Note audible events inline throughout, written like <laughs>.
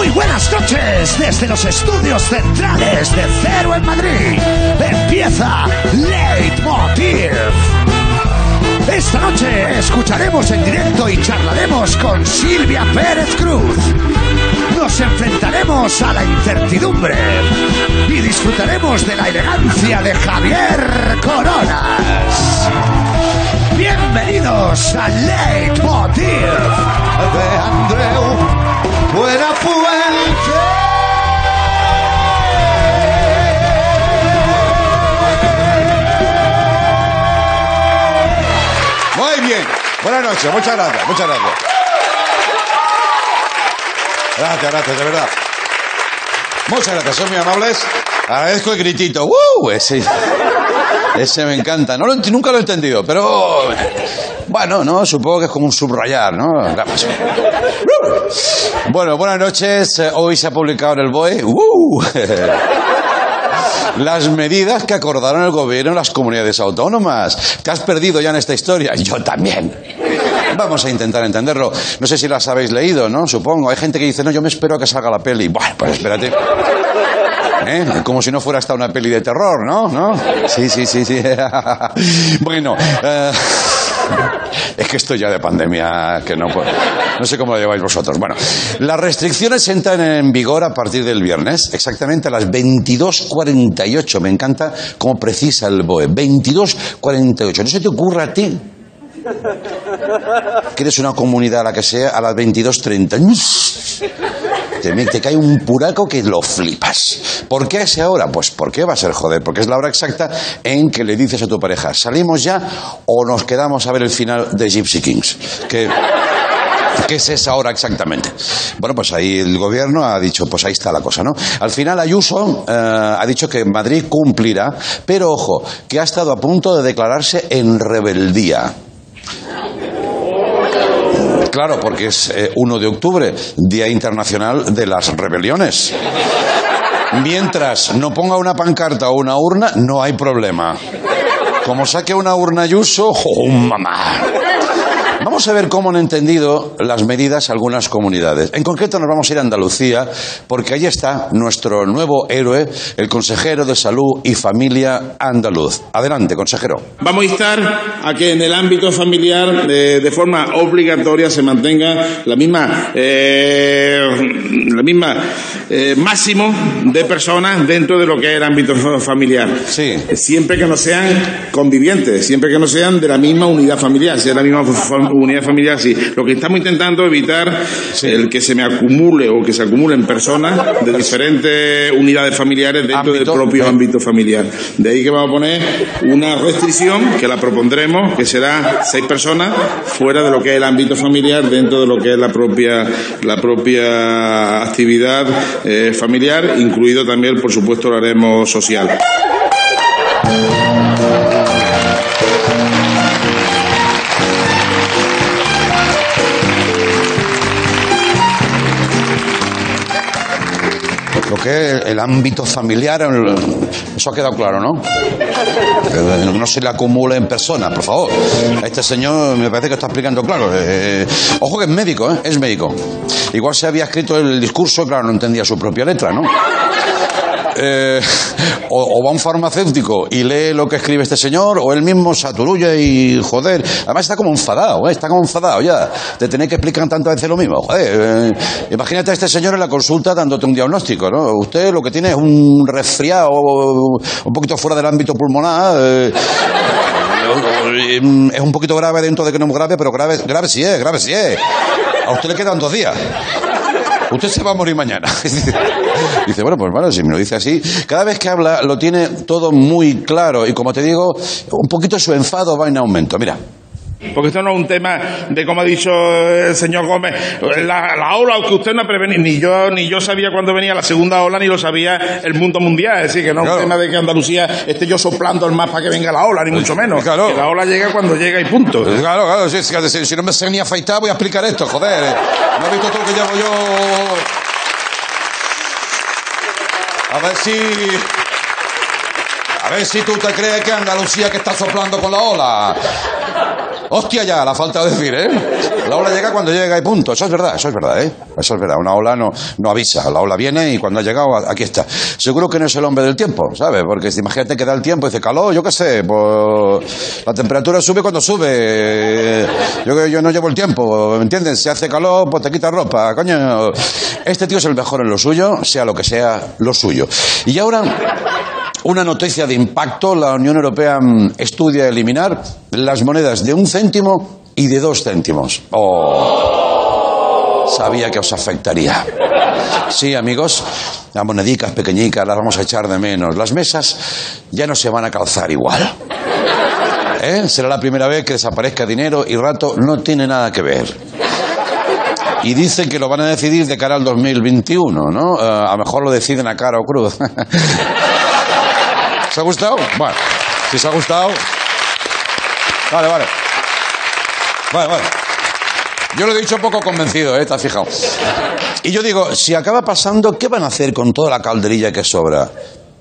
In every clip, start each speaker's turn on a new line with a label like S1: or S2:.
S1: Muy buenas noches desde los estudios centrales de Cero en Madrid. Empieza Leitmotiv. Esta noche escucharemos en directo y charlaremos con Silvia Pérez Cruz. Nos enfrentaremos a la incertidumbre y disfrutaremos de la elegancia de Javier Coronas. Bienvenidos a Leitmotiv de Andreu Buenafuente.
S2: Muy bien. Buenas noches. Muchas gracias. Muchas gracias. Gracias, gracias, de verdad. Muchas gracias, son muy amables. Agradezco el gritito. ¡Uh! Ese, ese me encanta. No lo nunca lo he entendido, pero. Bueno, no, supongo que es como un subrayar, ¿no? Bueno, buenas noches. Eh, Hoy se ha publicado en el BOE. ¡Uh! <laughs> Las medidas que acordaron el gobierno en las comunidades autónomas. ¿Te has perdido ya en esta historia? Yo también. Vamos a intentar entenderlo. No sé si las habéis leído, ¿no? Supongo. Hay gente que dice, no, yo me espero a que salga la peli. Bueno, pues espérate. ¿Eh? Como si no fuera hasta una peli de terror, ¿no? ¿No? Sí, sí, sí, sí. <laughs> bueno, eh, <laughs> es que esto ya de pandemia, que no puedo- No sé cómo lo lleváis vosotros. Bueno, las restricciones entran en vigor a partir del viernes, exactamente a las 22.48. Me encanta cómo precisa el BOE. 22.48. ¿No se te ocurra a ti? Que eres una comunidad, la que sea, a las 22.30. Te, te cae un puraco que lo flipas. ¿Por qué a esa? Pues ¿por qué va a ser joder? Porque es la hora exacta en que le dices a tu pareja, ¿salimos ya o nos quedamos a ver el final de Gypsy Kings? ¿Qué es esa hora exactamente? Bueno, pues ahí el gobierno ha dicho, pues ahí está la cosa, ¿no? Al final Ayuso eh, ha dicho que Madrid cumplirá, pero ojo, que ha estado a punto de declararse en rebeldía. Claro, porque es eh, 1 de octubre, Día Internacional de las Rebeliones. Mientras no ponga una pancarta o una urna, no hay problema. Como saque una urna Ayuso, ¡oh, mamá! Vamos a ver cómo han entendido las medidas algunas comunidades. En concreto nos vamos a ir a Andalucía porque allí está nuestro nuevo héroe, el consejero de salud y familia andaluz. Adelante, consejero.
S3: Vamos a instar a que en el ámbito familiar eh, de forma obligatoria se mantenga la misma eh, la misma eh, máximo de personas dentro de lo que es el ámbito fa- familiar.
S2: Sí.
S3: Siempre que no sean convivientes, siempre que no sean de la misma unidad familiar, si es la misma fa- unidad familiar, sí. Lo que estamos intentando evitar el que se me acumule o que se acumulen personas de diferentes unidades familiares dentro del propio
S2: eh.
S3: ámbito familiar. De ahí que vamos a poner una restricción que la propondremos, que será seis personas fuera de lo que es el ámbito familiar, dentro de lo que es la propia, la propia actividad eh, familiar, incluido también, por supuesto, lo haremos social.
S2: Es el ámbito familiar, eso ha quedado claro, ¿no? No se le acumule en personas, por favor. Este señor me parece que está explicando claro. Eh, ojo que es médico, ¿eh? Es médico. Igual se había escrito el discurso, claro, no entendía su propia letra, ¿no? Eh, <laughs> o, o va un farmacéutico y lee lo que escribe este señor, o él mismo se y joder. Además está como enfadado, ¿eh? está como enfadado ya. Te tenéis que explicar tantas veces lo mismo. Joder, eh, imagínate a este señor en la consulta dándote un diagnóstico, ¿no? Usted lo que tiene es un resfriado un poquito fuera del ámbito pulmonar. eh, <laughs> es un poquito grave dentro de que no es grave, pero grave, grave sí es, grave sí es. A usted le quedan dos días. Usted se va a morir mañana. <laughs> dice, bueno, pues bueno, si me lo dice así. Cada vez que habla lo tiene todo muy claro y como te digo, un poquito su enfado va en aumento. Mira.
S3: Porque esto no es un tema de, como ha dicho el señor Gómez, la, la ola que usted no ha prevenido. Ni yo, ni yo sabía cuándo venía la segunda ola, ni lo sabía el mundo mundial. Es decir, que no es
S2: Claro.
S3: un tema de que Andalucía esté yo soplando el para que venga la ola, ni mucho menos.
S2: Claro.
S3: Que la ola llega cuando llega y punto.
S2: Claro, claro, si, si- si no me sé ni afeitar, voy a explicar esto, joder. ¿No has visto todo lo que llevo yo? A ver si... A ver si tú te crees que Andalucía que está soplando con la ola. Hostia ya, la falta de decir, ¿eh? La ola llega cuando llega y punto. Eso es verdad, eso es verdad, ¿eh? Eso es verdad. Una ola no, no avisa. La ola viene y cuando ha llegado, aquí está. Seguro que no es el hombre del tiempo, ¿sabes? Porque imagínate que da el tiempo y dice calor, yo qué sé, pues la temperatura sube cuando sube. Yo, yo no llevo el tiempo, ¿me entiendes? Si hace calor, pues te quita ropa, coño. Este tío es el mejor en lo suyo, sea lo que sea lo suyo. Y ahora una noticia de impacto, la Unión Europea mm, estudia eliminar las monedas de un céntimo y de dos céntimos. Oh, sabía que os afectaría. Sí, amigos, las monedicas pequeñicas las vamos a echar de menos. Las mesas ya no se van a calzar igual. ¿Eh? Será la primera vez que desaparezca dinero y rato no tiene nada que ver. Y dicen que lo van a decidir de cara al 2021, ¿no? Eh, a lo mejor lo deciden a cara o cruz. <laughs> ¿Os ha gustado? Bueno, si os ha gustado. Vale, vale. Vale, vale. Yo lo he dicho poco convencido, ¿eh? ¿Te has fijado? Y yo digo, si acaba pasando, ¿qué van a hacer con toda la calderilla que sobra?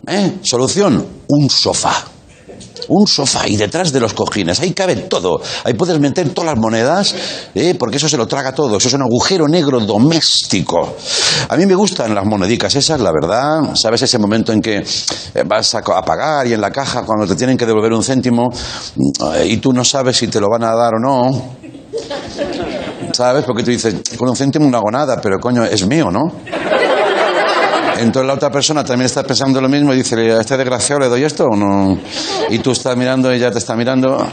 S2: ¿Eh? Solución, un sofá un sofá y detrás de los cojines. Ahí cabe todo. Ahí puedes meter todas las monedas, ¿eh? porque eso se lo traga todo. Eso es un agujero negro doméstico. A mí me gustan las monedicas esas, la verdad. ¿Sabes ese momento en que eh, vas a pagar y en la caja cuando te tienen que devolver un céntimo eh, y tú no sabes si te lo van a dar o no? ¿Sabes? Porque tú dices, con un céntimo no hago nada, pero coño, es mío, ¿no? Entonces la otra persona también está pensando lo mismo y dice, ¿a este desgraciado le doy esto o no? Y tú estás mirando y ella te está mirando.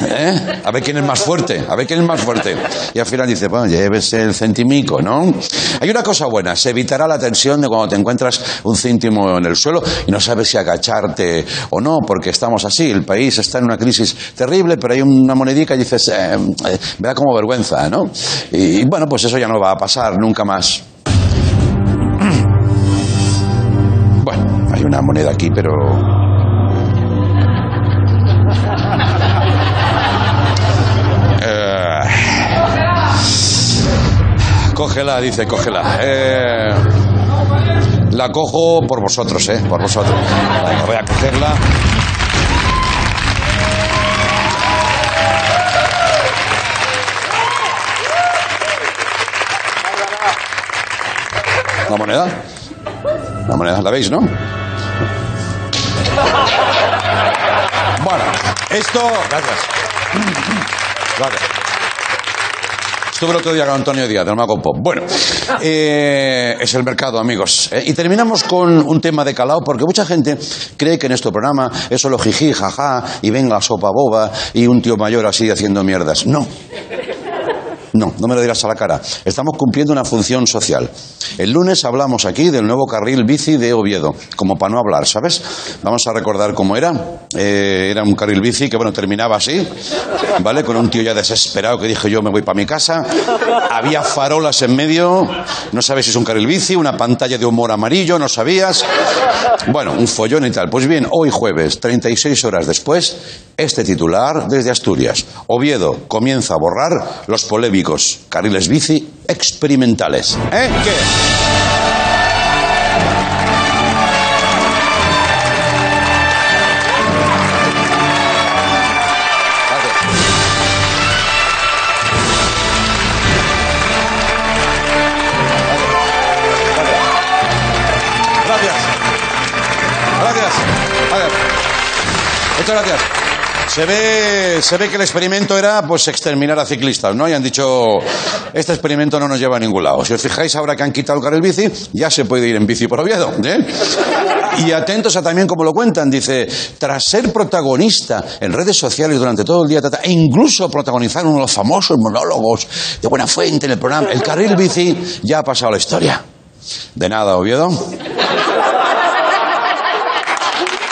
S2: ¿Eh? A ver quién es más fuerte, a ver quién es más fuerte. Y al final dice, bueno, llévese el centimico, ¿no? Hay una cosa buena, se evitará la tensión de cuando te encuentras un céntimo en el suelo y no sabes si agacharte o no, porque estamos así, el país está en una crisis terrible, pero hay una monedica y dices, eh, eh me da como vergüenza, ¿no? y bueno, pues eso ya no va a pasar nunca más. Una moneda aquí, pero... Eh, cógela, dice, cógela. Eh, la cojo por vosotros, ¿eh? Por vosotros. voy a cogerla. ¿La moneda? La moneda la veis, ¿no? Esto. Gracias. Gracias. Estuve el otro día con Antonio Díaz, del Mago Pop. Bueno, eh, es el mercado, amigos. Eh, y terminamos con un tema de calado, porque mucha gente cree que en este programa es solo jiji, jaja, y venga sopa boba, y un tío mayor así haciendo mierdas. No. No, no me lo dirás a la cara. Estamos cumpliendo una función social. El lunes hablamos aquí del nuevo carril bici de Oviedo, como para no hablar, ¿sabes? Vamos a recordar cómo era. Eh, era un carril bici que, bueno, terminaba así, ¿vale? Con un tío ya desesperado que dije yo me voy para mi casa. Había farolas en medio. No sabes si es un carril bici, una pantalla de humor amarillo, no sabías. Bueno, un follón y tal. Pues bien, hoy jueves, 36 horas después, este titular desde Asturias. Oviedo comienza a borrar los polémicos carriles bici experimentales. ¿Eh? ¿Qué? Se ve, se ve que el experimento era pues exterminar a ciclistas, ¿no? Y han dicho, este experimento no nos lleva a ningún lado. Si os fijáis ahora que han quitado el carril bici, ya se puede ir en bici por Oviedo, ¿eh? Y atentos a también como lo cuentan, dice, tras ser protagonista en redes sociales durante todo el día, e incluso protagonizar uno de los famosos monólogos de Buena Fuente en el programa, el carril bici ya ha pasado la historia. De nada, Oviedo.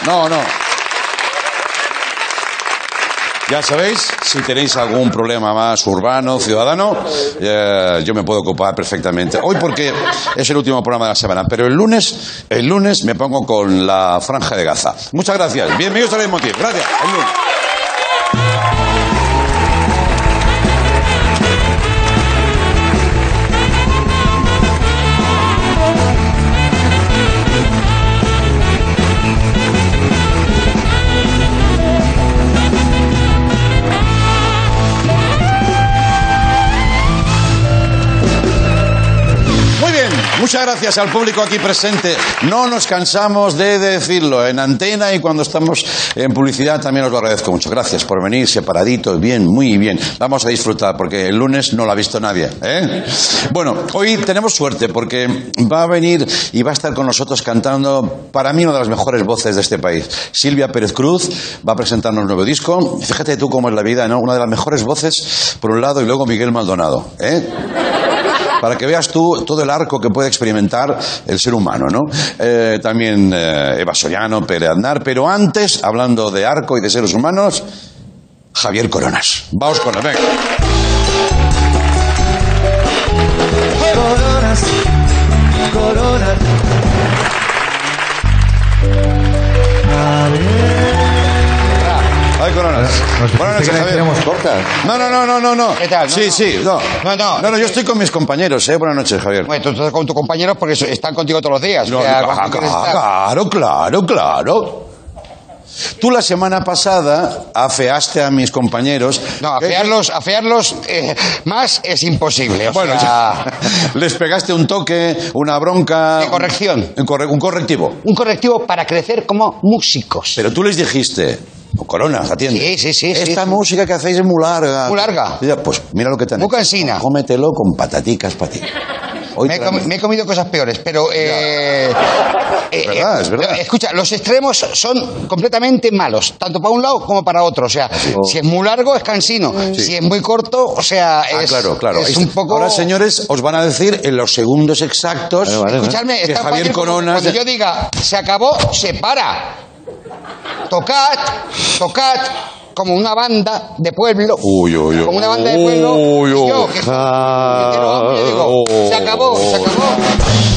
S2: No, no. Ya sabéis, si tenéis algún problema más urbano, ciudadano, eh, yo me puedo ocupar perfectamente. Hoy porque es el último programa de la semana, pero el lunes, el lunes me pongo con la franja de Gaza. Muchas gracias. Bienvenidos a Motiv. Gracias. Muchas gracias al público aquí presente. No nos cansamos de decirlo en antena y cuando estamos en publicidad también os lo agradezco mucho. Gracias por venir separaditos, bien, muy bien. Vamos a disfrutar porque el lunes no lo ha visto nadie. ¿eh? Bueno, hoy tenemos suerte porque va a venir y va a estar con nosotros cantando para mí una de las mejores voces de este país. Silvia Pérez Cruz va a presentarnos un nuevo disco. Fíjate tú cómo es la vida, ¿no? Una de las mejores voces por un lado y luego Miguel Maldonado. ¿eh? Para que veas tú todo el arco que puede experimentar el ser humano, ¿no? Eh, también eh, Eva Soriano, Pere Aznar, pero antes, hablando de arco y de seres humanos, Javier Coronas. Vamos con él, venga.
S4: Coronas, coronas.
S2: Coronas. Buenas noches, Javier. No, no, no, no, no, no.
S5: ¿Qué tal? No,
S2: Sí,
S5: no.
S2: sí, no.
S5: No, no.
S2: No, no, yo estoy con mis compañeros, ¿eh? Buenas noches, Javier.
S5: Bueno, tú estás con tus compañeros porque están contigo todos los días.
S2: No,
S5: o sea,
S2: ah, claro, claro, claro. Tú la semana pasada afeaste a mis compañeros.
S5: No, afearlos, afearlos eh, más es imposible. o
S2: Bueno,
S5: sea,
S2: ya. <laughs> les pegaste un toque, una bronca.
S5: De corrección.
S2: Un, corre- un correctivo.
S5: un correctivo para crecer como músicos.
S2: Pero tú les dijiste, "Oh, Coronas, atiende.
S5: Sí, sí, sí,
S2: Esta
S5: sí.
S2: música que hacéis es muy larga.
S5: Muy larga.
S2: Pues mira lo que tenés.
S5: Muy cansina.
S2: Cómetelo con pataticas para ti. Hoy
S5: me,
S2: la-
S5: me he comido cosas peores, pero... eh, eh,
S2: verdad, es verdad.
S5: eh, Escucha, los extremos son completamente malos, tanto para un lado como para otro. O sea, si es muy largo es cansino, si es muy corto, o sea,
S2: Ah,
S5: es,
S2: claro, claro.
S5: es un poco...
S2: Ahora, señores, os van a decir en los segundos exactos
S5: Escuchadme,
S2: que
S5: está
S2: Javier.
S5: Cuando yo diga, se acabó, se para. Tocad, tocad, como una banda de pueblo.
S2: Uy, uy, uy.
S5: Como una banda de pueblo.
S2: Uy,
S5: y
S2: uy.
S5: yo, que digo, se acabó, se acabó.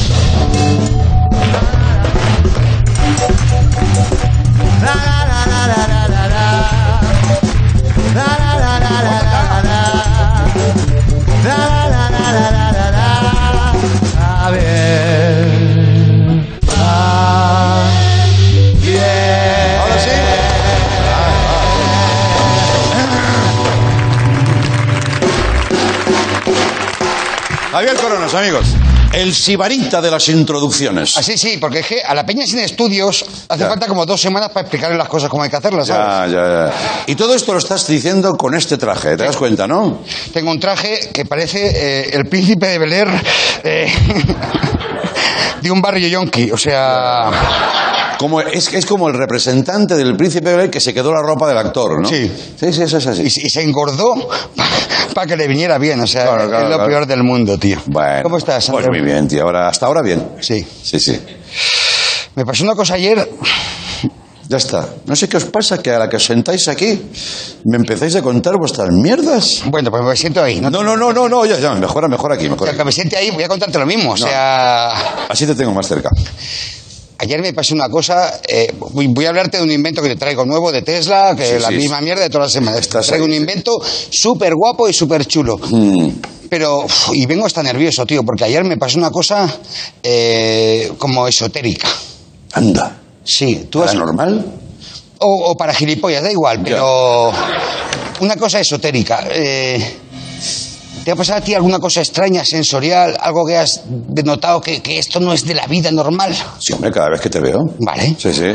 S2: Javier Coronas, amigos. El sibarita de las introducciones.
S5: Así sí, porque es que a la peña sin estudios hace
S2: Ya.
S5: falta como dos semanas para explicarle las cosas como hay que hacerlas, ¿sabes?
S2: Ya, ya, ya. Y todo esto lo estás diciendo con este traje, ¿te das cuenta, no?
S5: Tengo un traje que parece eh, el príncipe de Bel Air eh, <laughs> de un barrio yonki, o sea...
S2: Como, es, es como el representante del príncipe Belén que se quedó la ropa del actor, ¿no?
S5: Sí.
S2: Sí, sí, eso es así.
S5: Y, se- y se engordó para que le viniera bien, o sea,
S2: Claro, claro,
S5: es lo
S2: claro.
S5: peor del mundo, tío.
S2: Bueno,
S5: ¿Cómo estás,
S2: Pues
S5: Santiago?
S2: muy bien, tío. Ahora, hasta ahora bien.
S5: Sí.
S2: Sí, sí.
S5: Me pasó una cosa ayer.
S2: Ya está. No sé qué os pasa, que a la que os sentáis aquí me empezáis a contar vuestras mierdas.
S5: Bueno, pues me siento ahí. ¿no?
S2: No, no, no, no, no, ya, ya, mejora, mejor aquí,
S5: O
S2: mejor
S5: sea, que
S2: aquí.
S5: me siente ahí, voy a contarte lo mismo. O sea,
S2: Así te tengo más cerca.
S5: Ayer me pasó una cosa. eh, voy, voy a hablarte de un invento que te traigo nuevo de Tesla, que
S2: Sí,
S5: es la
S2: sí,
S5: misma
S2: sí.
S5: mierda de todas las semanas.
S2: Estás
S5: traigo
S2: ahí,
S5: un invento súper guapo y súper chulo.
S2: Mm.
S5: Pero, uf, y vengo hasta nervioso, tío, porque ayer me pasó una cosa eh, como esotérica.
S2: Anda.
S5: Sí, tú has,
S2: normal?
S5: o, o para gilipollas, da igual, pero una cosa esotérica. eh, ¿Te ha pasado a ti alguna cosa extraña, sensorial, algo que has notado que, que esto no es de la vida normal?
S2: Sí, hombre, cada vez que te veo.
S5: Vale,
S2: Sí, sí.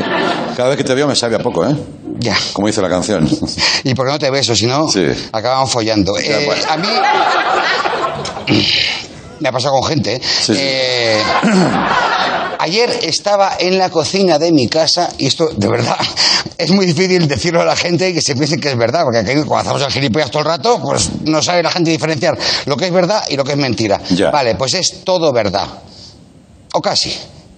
S2: Cada vez que te veo me sabe a poco, ¿eh?
S5: ya.
S2: Como dice la canción. <laughs>
S5: ¿Y por qué no te beso? Si no,
S2: Sí.
S5: acababan follando.
S2: Ya,
S5: Eh,
S2: bueno.
S5: A mí... <coughs> Me ha pasado con gente. ¿eh?
S2: Sí, sí.
S5: Eh, ayer estaba en la cocina de mi casa y esto, de verdad, <laughs> es muy difícil decirlo a la gente y que se piense que es verdad, porque aquí cuando hacemos el gilipollas todo el rato, pues no sabe la gente diferenciar lo que es verdad y lo que es mentira.
S2: Ya.
S5: Vale, pues es todo verdad. O casi.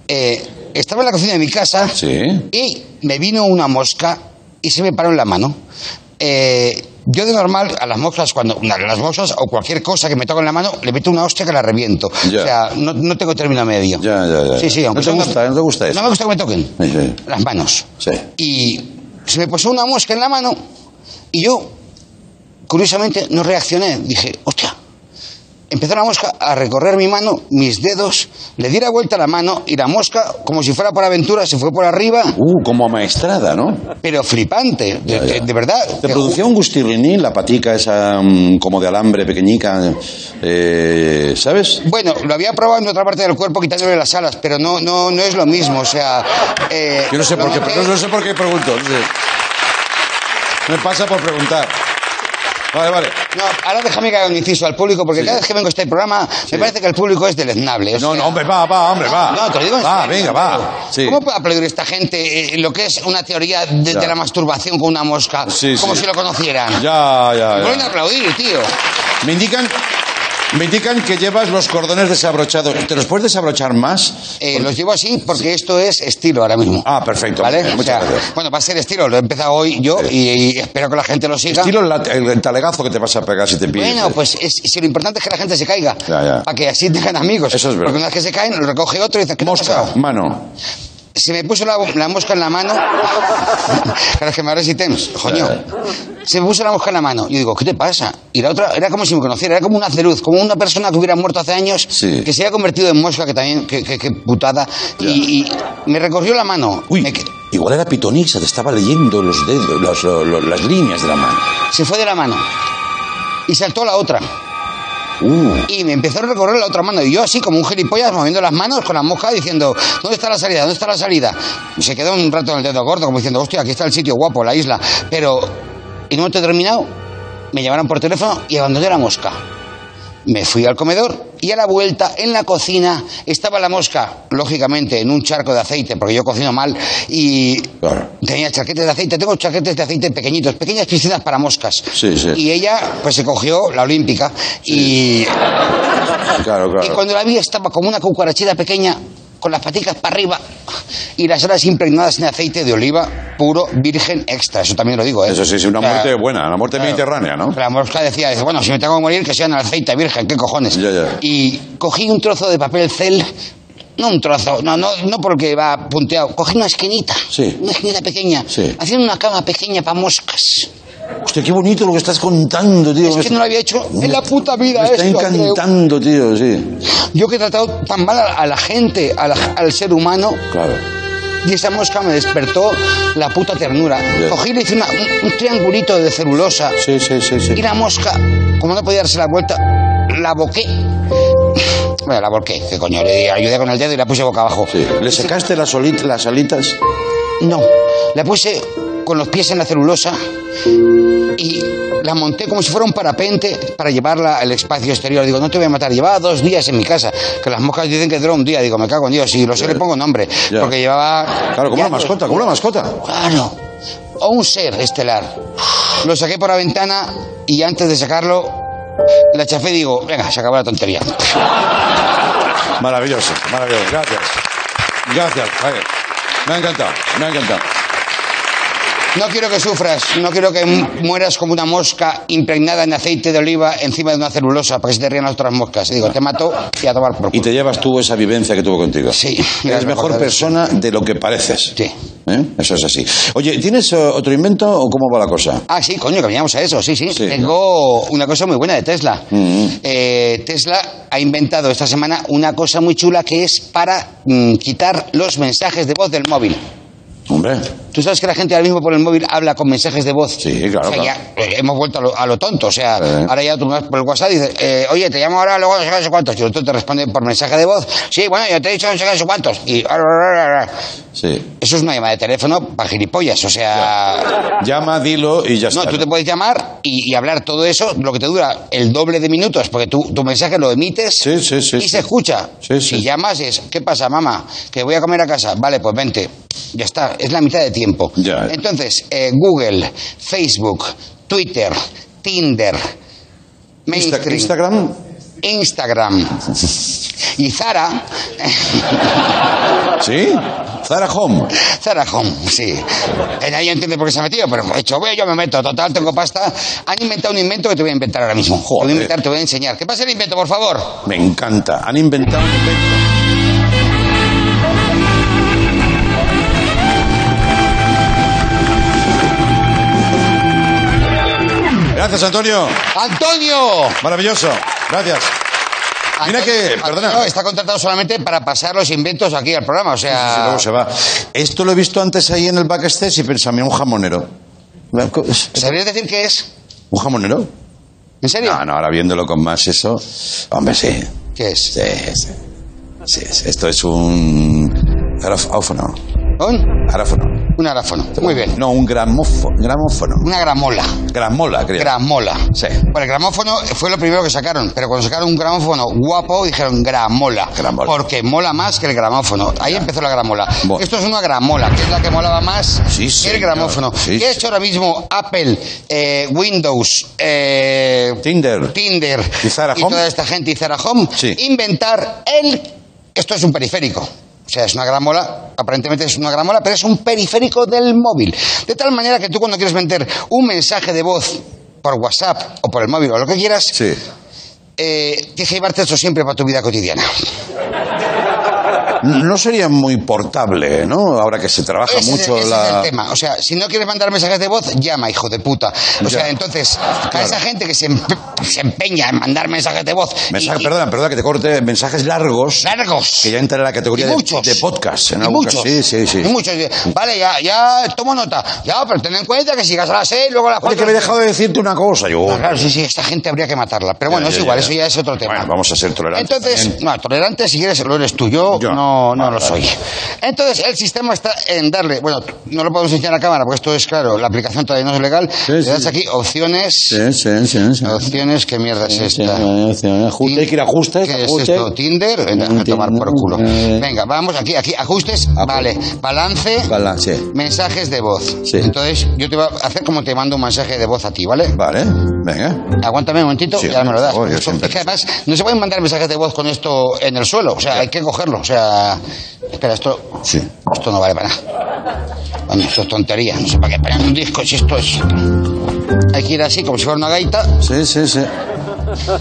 S5: Eh, estaba en la cocina de mi casa
S2: Sí.
S5: y me vino una mosca y se me paró en la mano. Eh, yo de normal a las moscas, cuando las moscas o cualquier cosa que me toque en la mano, le meto una hostia que la reviento.
S2: Ya.
S5: O sea, no, no tengo término medio.
S2: Ya, ya.
S5: Sí, sí,
S2: ¿No
S5: aunque
S2: te
S5: sea una-
S2: gusta, no te gusta eso?
S5: No me gusta que me toquen
S2: Sí, sí.
S5: las manos.
S2: Sí.
S5: Y se me puso una mosca en la mano y yo, curiosamente, no reaccioné. Dije, hostia, empezó la mosca a recorrer mi mano, mis dedos, le di la vuelta a la mano y la mosca, como si fuera por aventura, se fue por arriba,
S2: Uh, como amaestrada, ¿no?
S5: pero flipante, de, de- de verdad.
S2: ¿Te producía un gustirrinín la patica esa mm, como de alambre pequeñica? eh, ¿Sabes?
S5: Bueno, lo había probado en otra parte del cuerpo quitándole las alas, pero no, no, no es lo mismo. O sea, eh,
S2: Yo no sé por qué, pero no sé por qué pregunto. no sé. Me pasa por preguntar. Vale, vale.
S5: No, ahora déjame que haga un inciso al público, porque
S2: Sí.
S5: cada vez que vengo a este programa me parece que el público es deleznable. o
S2: No,
S5: sea-
S2: no, hombre, va, va, hombre, va.
S5: No, te lo digo en
S2: Va,
S5: serio,
S2: venga, va. Sí.
S5: ¿Cómo puede aplaudir esta gente eh, lo que es una teoría de, la masturbación con una mosca?
S2: Sí,
S5: como si lo conocieran.
S2: Ya, ya,
S5: Pueden
S2: ya.
S5: aplaudir, tío.
S2: Me indican, me indican que llevas los cordones desabrochados. ¿Te los puedes desabrochar más?
S5: Eh, los llevo así porque esto es estilo ahora mismo.
S2: Ah, perfecto.
S5: ¿Vale?
S2: Muchas
S5: O sea,
S2: gracias.
S5: bueno, va a ser estilo, lo he empezado hoy yo y, y espero que la gente lo siga.
S2: Estilo el, el talegazo que te vas a pegar si te pillas.
S5: Bueno, pues es, si lo importante es que la gente se caiga.
S2: Ya, ya.
S5: Para que así tengan amigos.
S2: Eso es verdad.
S5: Porque una vez que se caen, lo recoge otro y dice, ¿qué
S2: Mosca, mano.
S5: Se me puso la, la mosca en la mano. <laughs> claro, que me tems, coño. Se me puso la mosca en la mano. Yo digo, ¿qué te pasa? Y la otra era como si me conociera, era como una luz, como una persona que hubiera muerto hace años,
S2: Sí.
S5: que se había convertido en mosca, que también, que, que- que putada. Y, y me recorrió la mano.
S2: Uy,
S5: Me
S2: igual era pitonisa, te estaba leyendo los dedos, los- lo- lo- las líneas de la mano.
S5: se fue de la mano. Y saltó la otra. Y me empezó a recorrer la otra mano. Y yo así, como un gilipollas, moviendo las manos con la mosca, diciendo, ¿dónde está la salida? ¿Dónde está la salida? Y se quedó un rato en el dedo gordo, como diciendo, hostia, aquí está el sitio guapo, la isla. Pero, y no he terminado, me llamaron por teléfono y abandoné la mosca. Me fui al comedor y a la vuelta, en la cocina, estaba la mosca, lógicamente, en un charco de aceite, porque yo cocino mal, y tenía chaquetes de aceite. Tengo chaquetes de aceite pequeñitos, pequeñas piscinas para moscas.
S2: Sí, sí.
S5: Y ella, pues se cogió la olímpica y
S2: claro,
S5: y
S2: claro.
S5: cuando la vi estaba como una cucarachita pequeña, con las paticas para arriba y las alas impregnadas en aceite de oliva puro, virgen, extra. Eso también lo digo, ¿eh?
S2: Eso sí, es una muerte buena, una muerte
S5: claro.
S2: mediterránea, ¿no?
S5: La mosca decía, dice, bueno, si me tengo que morir, que sea en aceite virgen, ¿qué cojones?
S2: Ya, ya.
S5: Y cogí un trozo de papel cel, no un trozo, no, no, no porque va punteado, cogí una esquinita,
S2: Sí.
S5: una esquinita pequeña,
S2: Sí.
S5: haciendo una cama pequeña para moscas.
S2: Hostia, qué bonito lo que estás contando, tío.
S5: Es que no lo había hecho en la puta vida
S2: Me está
S5: esto, Andreu.
S2: encantando, tío, sí.
S5: Yo que he tratado tan mal a, la gente, a la- al ser humano,
S2: Claro.
S5: y esa mosca me despertó la puta ternura.
S2: Ya.
S5: Cogí y le hice una- un, un triangulito de celulosa
S2: Sí, sí, sí, sí.
S5: y la mosca, como no podía darse la vuelta, la boqué. <laughs> Bueno, la volqué, qué coño, le ayudé con el dedo y la puse boca abajo.
S2: Sí. ¿Le secaste las, las alitas?
S5: No, la puse con los pies en la celulosa y la monté como si fuera un parapente para llevarla al espacio exterior. Digo, no te voy a matar. Llevaba dos días en mi casa, que las moscas dicen que dura un día. Digo, me cago en Dios. Y lo sé, le pongo nombre.
S2: Ya.
S5: Porque llevaba...
S2: Claro, como una mascota, como una mascota.
S5: Claro. O un ser estelar. Lo saqué por la ventana y antes de sacarlo, la chafé y digo, venga, se acabó la tontería.
S2: Maravilloso, maravilloso. Gracias. Gracias. Me ha encantado, me ha encantado.
S5: No quiero que sufras, no quiero que mu- mueras como una mosca impregnada en aceite de oliva encima de una celulosa para que se te rían las otras moscas. Digo, te mato y a tomar por
S2: Y te llevas tú esa vivencia que tuvo contigo.
S5: Sí.
S2: Eres mejor persona de lo que pareces.
S5: Sí.
S2: ¿Eh? Eso es así. Oye, ¿tienes eh, otro invento o cómo va la cosa?
S5: Ah, sí, coño, que veníamos a eso, sí, sí.
S2: Sí.
S5: Tengo una cosa muy buena de Tesla.
S2: Mm.
S5: Eh, Tesla ha inventado esta semana una cosa muy chula que es para mm, quitar los mensajes de voz del móvil.
S2: Hombre,
S5: Tú sabes que la gente ahora mismo por el móvil habla con mensajes de voz.
S2: Sí, claro,
S5: O sea,
S2: claro.
S5: ya eh, hemos vuelto a lo, a lo tonto. O sea,
S2: Sí.
S5: ahora ya tú por el WhatsApp y dices, eh, oye, te llamo ahora, luego no sé qué, no sé cuántos. Y otro te responde por mensaje de voz. Sí, bueno, yo te he dicho no sé qué, no sé cuántos. Y
S2: sí.
S5: eso es una llamada de teléfono para gilipollas. O sea,
S2: Llama, dilo y ya
S5: no,
S2: está.
S5: tú te puedes llamar y, y hablar todo eso, lo que te dura el doble de minutos, porque tú, tu mensaje lo emites
S2: Sí, sí, sí,
S5: y
S2: sí.
S5: se escucha.
S2: Sí, sí.
S5: Y llamas y es, ¿qué pasa, mamá? Que voy a comer a casa. Vale, pues vente. Ya está, es la mitad de tiempo.
S2: Ya.
S5: Entonces, eh, Google, Facebook, Twitter, Tinder, Mainstream,
S2: Instagram.
S5: Instagram <laughs> y Zara, <laughs>
S2: ¿Sí? Zara Home.
S5: Zara Home, sí. Eh, Nadie entiende por qué se ha metido, pero he hecho, ve, yo me meto, total, tengo pasta. Han inventado un invento que te voy a inventar ahora mismo. Te voy a
S2: Joder.
S5: inventar, te voy a enseñar. ¿Qué pasa el invento, por favor?
S2: Me encanta. Han inventado un invento. Gracias, Antonio.
S5: ¡Antonio!
S2: Maravilloso. Gracias. Mira que, <laughs> perdona.
S5: está contratado solamente para pasar los inventos aquí al programa, o
S2: Sí,
S5: sea...
S2: luego se va. Esto lo he visto antes ahí en el backstage y pensaba, un jamonero.
S5: ¿Sabrías decir qué es?
S2: ¿Un jamonero?
S5: ¿En serio?
S2: No, no, ahora viéndolo con más eso. Hombre, sí.
S5: ¿Qué es?
S2: Sí, sí. Sí, sí, Esto es un. Grafófono.
S5: ¿Un?
S2: Aráfono.
S5: Un aráfono. Muy bien.
S2: No, un gramófono. Gramófono.
S5: Una gramola.
S2: Gramola, creo.
S5: Gramola.
S2: Sí.
S5: Bueno, el gramófono fue lo primero que sacaron, pero cuando sacaron un gramófono guapo dijeron gramola.
S2: Gramola.
S5: Porque mola más que el gramófono. Ahí empezó la gramola.
S2: Bueno.
S5: Esto es una gramola, que es la que molaba más
S2: Sí,
S5: que el gramófono.
S2: Sí,
S5: ¿Qué ha hecho ahora mismo Apple, eh, Windows, eh,
S2: Tinder.
S5: Tinder
S2: ¿Y Zara Home?
S5: toda esta gente y Zara Home?
S2: Sí.
S5: Inventar el... Esto es un periférico. O sea, es una gramola, aparentemente es una gramola, pero es un periférico del móvil. De tal manera que tú cuando quieres meter un mensaje de voz por WhatsApp o por el móvil o lo que quieras,
S2: Sí.
S5: eh, tienes que llevarte esto siempre para tu vida cotidiana.
S2: No sería muy portable, ¿no? Ahora que se trabaja
S5: Ese,
S2: mucho
S5: ese
S2: la.
S5: es el tema. O sea, si no quieres mandar mensajes de voz, llama, hijo de puta. O
S2: Ya.
S5: sea, entonces, a
S2: Claro.
S5: esa gente que se, empe- se empeña en mandar mensajes de voz.
S2: Mensaje,
S5: y-
S2: perdona, perdona que te corte. Mensajes largos.
S5: largos.
S2: Que ya entra en la categoría de,
S5: muchos.
S2: de podcast. En
S5: Y
S2: algún
S5: muchos.
S2: caso. Sí, sí, sí.
S5: Y muchos. Vale, ya, ya tomo nota. Ya, pero ten en cuenta que si llegas a las 6, luego a las 4.
S2: que me he dejado de decirte una cosa. Yo.
S5: Ah, claro, sí, sí, esta gente habría que matarla. Pero bueno,
S2: Ya,
S5: es igual, eso ya es otro tema.
S2: Bueno, vamos a ser tolerantes
S5: Entonces,
S2: también.
S5: no, tolerante si quieres lo eres tú, yo,
S2: Yo.
S5: no, no
S2: Vale,
S5: lo soy. Entonces, el sistema está en darle, bueno, no lo podemos enseñar a cámara porque esto es claro, la aplicación todavía no es legal. Le das aquí opciones,
S2: Sí, sí, sí. sí.
S5: opciones, ¿qué mierda es esta?
S2: Ajuste, hay que ir a ajustes.
S5: ¿Qué es
S2: ajuste.
S5: esto? ¿Tinder? Venga, a tomar por culo.
S2: Eh,
S5: Venga, vamos aquí, aquí, ajustes, vale, balance,
S2: Balance.
S5: mensajes de voz.
S2: Sí.
S5: Entonces, yo te voy a hacer como te mando un mensaje de voz a ti, ¿vale?
S2: Vale, venga.
S5: Aguántame un momentito,
S2: Sí,
S5: ya me lo das.
S2: por favor, yo
S5: Esto-
S2: siempre-
S5: es que además no se pueden mandar mensajes de voz con esto en el suelo, o sea, hay que cogerlo, o sea, espera, esto,
S2: Sí.
S5: esto no vale para nada. Bueno, esto es tontería, no sé para qué poner un disco si esto es... Hay que ir así, como si fuera una gaita.
S2: Sí, sí, sí.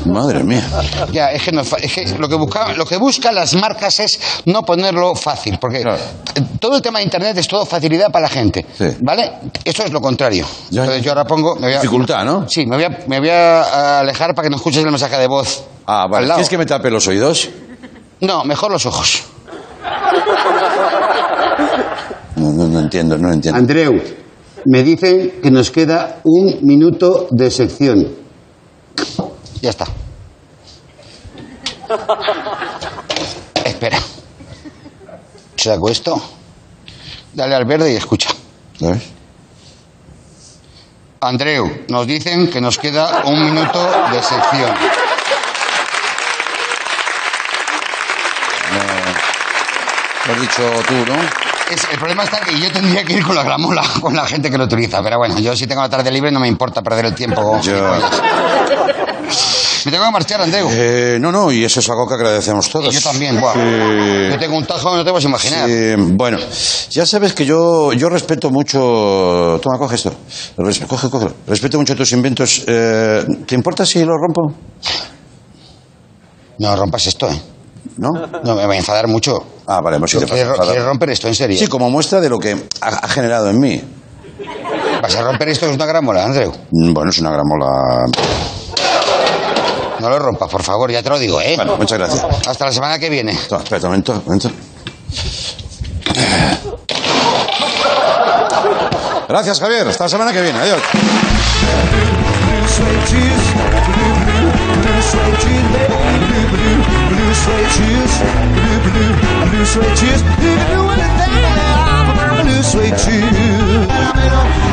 S2: Madre mía.
S5: Ya, es que, no, es que lo que busca, lo que buscan las marcas es no ponerlo fácil, porque
S2: Claro.
S5: todo el tema de internet es todo facilidad para la gente,
S2: Sí.
S5: ¿vale? Esto es lo contrario.
S2: Ya,
S5: Entonces yo ahora pongo, me voy a,
S2: Dificultad, ¿no?
S5: sí, me voy a, me voy a alejar para que no escuches el mensaje de voz.
S2: Ah,
S5: al
S2: vale. ¿Quieres que me tape los oídos?
S5: No, mejor los ojos.
S2: No, no, no entiendo, no entiendo.
S5: Andreu, me dicen que nos queda un minuto de sección. Ya está. Espera. Saco esto. Dale al verde y escucha.
S2: ¿Sabes?
S5: Andreu, nos dicen que nos queda un minuto de sección.
S2: Lo has dicho tú, ¿no?
S5: Es- el problema está que yo tendría que ir con la gramola, <laughs> con la gente que lo utiliza. Pero bueno, yo si tengo la tarde libre no me importa perder el tiempo. <laughs>
S2: Ya.
S5: Me tengo que marchar, Andreu.
S2: Eh, no, no, y eso es algo que agradecemos todos.
S5: Y yo también, guau.
S2: Sí.
S5: Yo tengo un tajo que no te puedes imaginar.
S2: Sí, bueno, ya sabes que yo, yo respeto mucho. Toma, coge esto. Res- coge, coge. Respeto mucho tus inventos. Eh, ¿Te importa si lo rompo?
S5: No rompas esto, ¿eh?
S2: ¿No?
S5: No, me va a enfadar mucho.
S2: Ah, vale, hemos ido
S5: ¿Quieres, ro- quieres romper esto, en serio?
S2: Sí, como muestra de lo que ha, ha generado en mí.
S5: ¿Vas a romper esto? Es una gramola, Andreu.
S2: Mm, Bueno, es una gramola.
S5: No lo rompas, por favor, ya te lo digo, ¿eh?
S2: Bueno, muchas gracias.
S5: Hasta la semana que viene.
S2: Toma, espera un momento, un momento. Gracias, Javier. Hasta la semana que viene. Adiós.
S4: Blue suede shoes, blue, blue, blue suede shoes, baby, blue, blue, blue suede shoes, blue, blue, blue suede shoes, blue, blue, and then blue suede shoes. Caramelo, caramelo,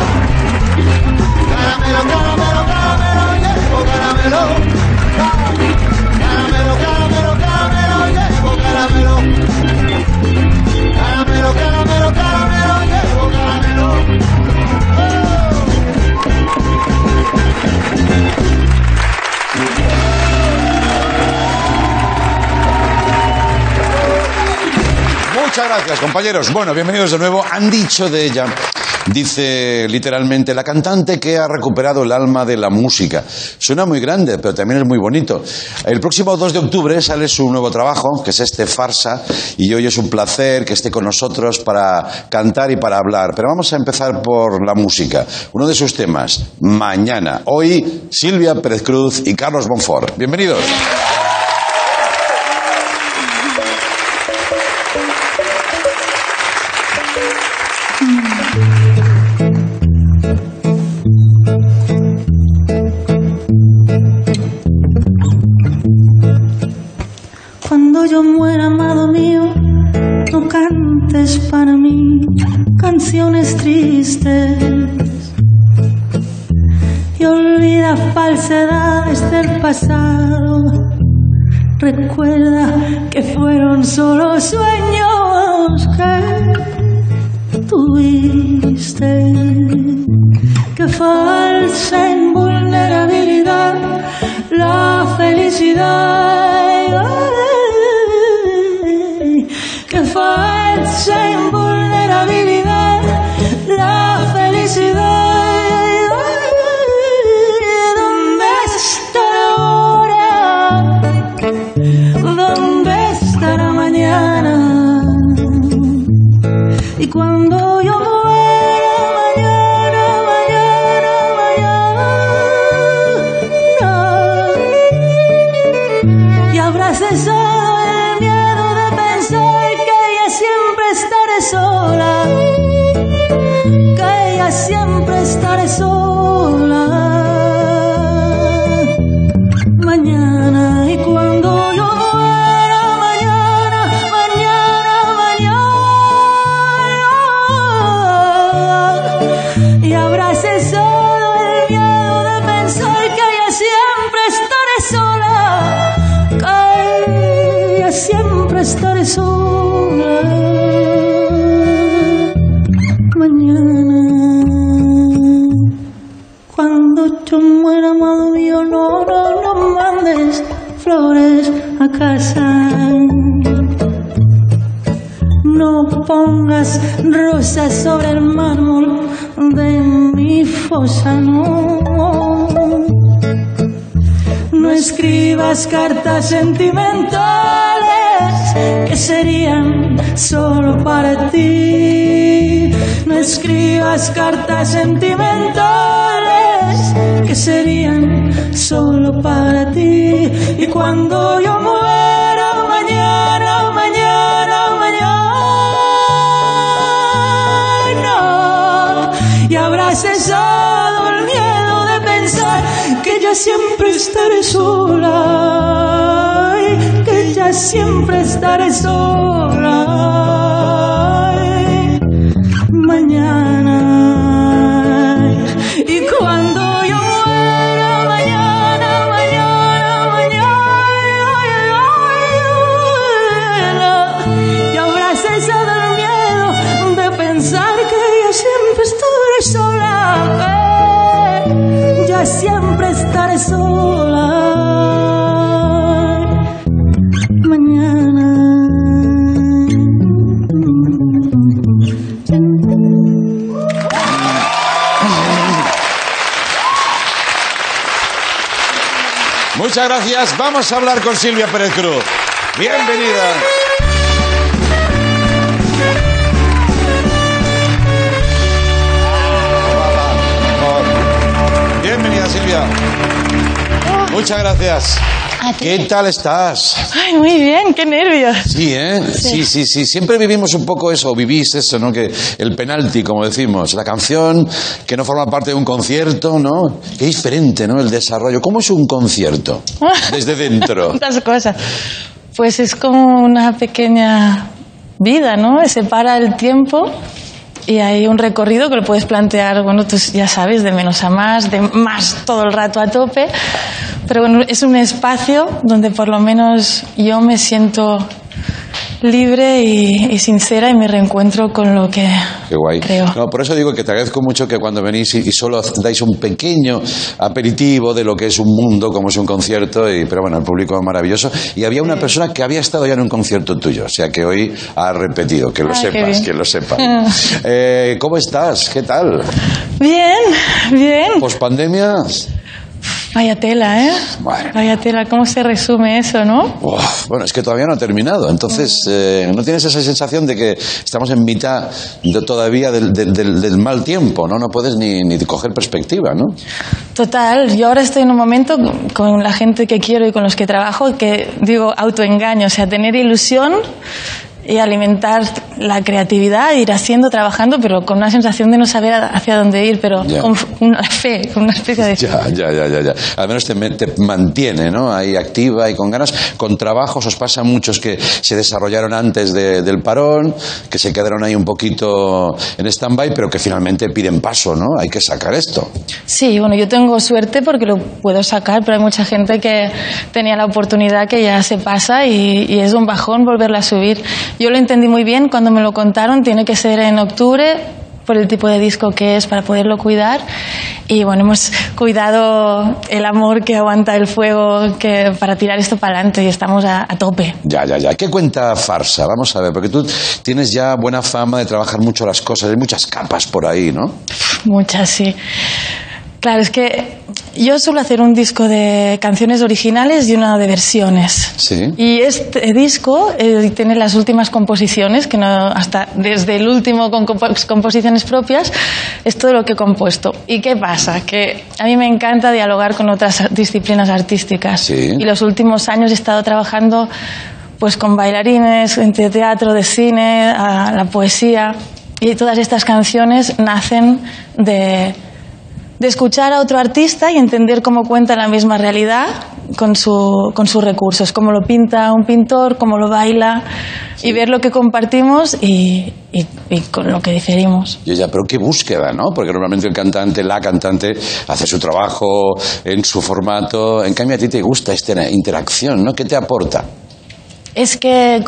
S2: compañeros. Bueno, bienvenidos de nuevo. Han dicho de ella, dice literalmente, la cantante que ha recuperado el alma de la música. Suena muy grande, pero también es muy bonito. El próximo 2 de octubre sale su nuevo trabajo, que es este Farsa, y hoy es un placer que esté con nosotros para cantar y para hablar. Pero vamos a empezar por la música. Uno de sus temas, Mañana. Hoy, Silvia Pérez Cruz y Carlos Bonfort. Bienvenidos.
S6: Canciones tristes y olvida falsedades del pasado. Recuerda que fueron solo sueños que tuviste. Que falsa invulnerabilidad la felicidad. Ya siempre estaré sola, que ya siempre estaré sola. Mañana
S2: Muchas gracias. Vamos a hablar con Silvia Pérez Cruz. Bienvenida. Bienvenida, Silvia. Muchas gracias.
S7: A ti.
S2: ¿Qué tal estás?
S7: Ay, muy bien, qué nervios.
S2: Sí, ¿eh? Sí, sí, sí. Siempre vivimos un poco eso, vivís eso, ¿no? Que el penalti, como decimos, la canción que no forma parte de un concierto, ¿no? Qué diferente, ¿no? El desarrollo. ¿Cómo es un concierto? <laughs> Desde dentro.
S7: Tantas cosas. Pues es como una pequeña vida, ¿no? Se para el tiempo y hay un recorrido que lo puedes plantear, bueno, tú ya sabes, de menos a más, de más todo el rato a tope, pero bueno, es un espacio donde por lo menos yo me siento libre y, y sincera y me reencuentro con lo que
S2: Qué guay.
S7: creo.
S2: No, por eso digo que te agradezco mucho que cuando venís y, y solo dais un pequeño aperitivo de lo que es un mundo, como es un concierto, y, pero bueno, el público es maravilloso. Y había una persona que había estado ya en un concierto tuyo, o sea que hoy ha repetido, que lo
S7: Ah,
S2: sepas, que lo sepas. <laughs> Eh, ¿Cómo estás? ¿Qué tal?
S7: Bien, bien.
S2: ¿Pospandemia?
S7: Vaya tela, ¿eh?
S2: Bueno.
S7: Vaya tela, ¿cómo se resume eso, no?
S2: Uf, bueno, es que todavía no ha terminado, entonces eh, no tienes esa sensación de que estamos en mitad de- todavía del, del- del- del mal tiempo, ¿no? No puedes ni, ni coger perspectiva, ¿no?
S7: Total, yo ahora estoy en un momento con la gente que quiero y con los que trabajo que digo autoengaño, o sea, tener ilusión y alimentar la creatividad, ir haciendo, trabajando, pero con una sensación de no saber hacia dónde ir, pero
S2: Ya.
S7: con una fe, con una especie de... <laughs>
S2: Ya, ya, ya, ya, ya. Al menos te, mantiene, ¿no? Ahí activa y con ganas. Con trabajos os pasa a muchos que se desarrollaron antes de- del parón, que se quedaron ahí un poquito en stand-by, pero que finalmente piden paso, ¿no? Hay que sacar esto.
S7: Sí, bueno, yo tengo suerte porque lo puedo sacar, pero hay mucha gente que tenía la oportunidad que ya se pasa y, y es un bajón volverla a subir. Yo lo entendí muy bien cuando me lo contaron, tiene que ser en octubre por el tipo de disco que es para poderlo cuidar y bueno hemos cuidado el amor que aguanta el fuego que para tirar esto para adelante y estamos a, a tope
S2: Ya, ya, ya. ¿Qué cuenta Farsa? Vamos a ver, porque tú tienes ya buena fama de trabajar mucho las cosas, hay muchas capas por ahí, ¿no?
S7: Muchas, sí. Claro, es que yo suelo hacer un disco de canciones originales y una de versiones.
S2: Sí.
S7: Y este disco eh, tiene las últimas composiciones, que no, hasta desde el último con compo- composiciones propias, es todo lo que he compuesto. ¿Y qué pasa? Que a mí me encanta dialogar con otras disciplinas artísticas.
S2: Sí.
S7: Y los últimos años he estado trabajando pues con bailarines, de teatro, de cine, a la poesía. Y todas estas canciones nacen de, de escuchar a otro artista y entender cómo cuenta la misma realidad con, su, con sus recursos, cómo lo pinta un pintor, cómo lo baila, y ver lo que compartimos y, y- con lo que diferimos.
S2: Y ya, pero qué búsqueda, ¿no? Porque normalmente el cantante, la cantante, hace su trabajo en su formato. En cambio, a ti te gusta esta interacción, ¿no? ¿Qué te aporta?
S7: Es que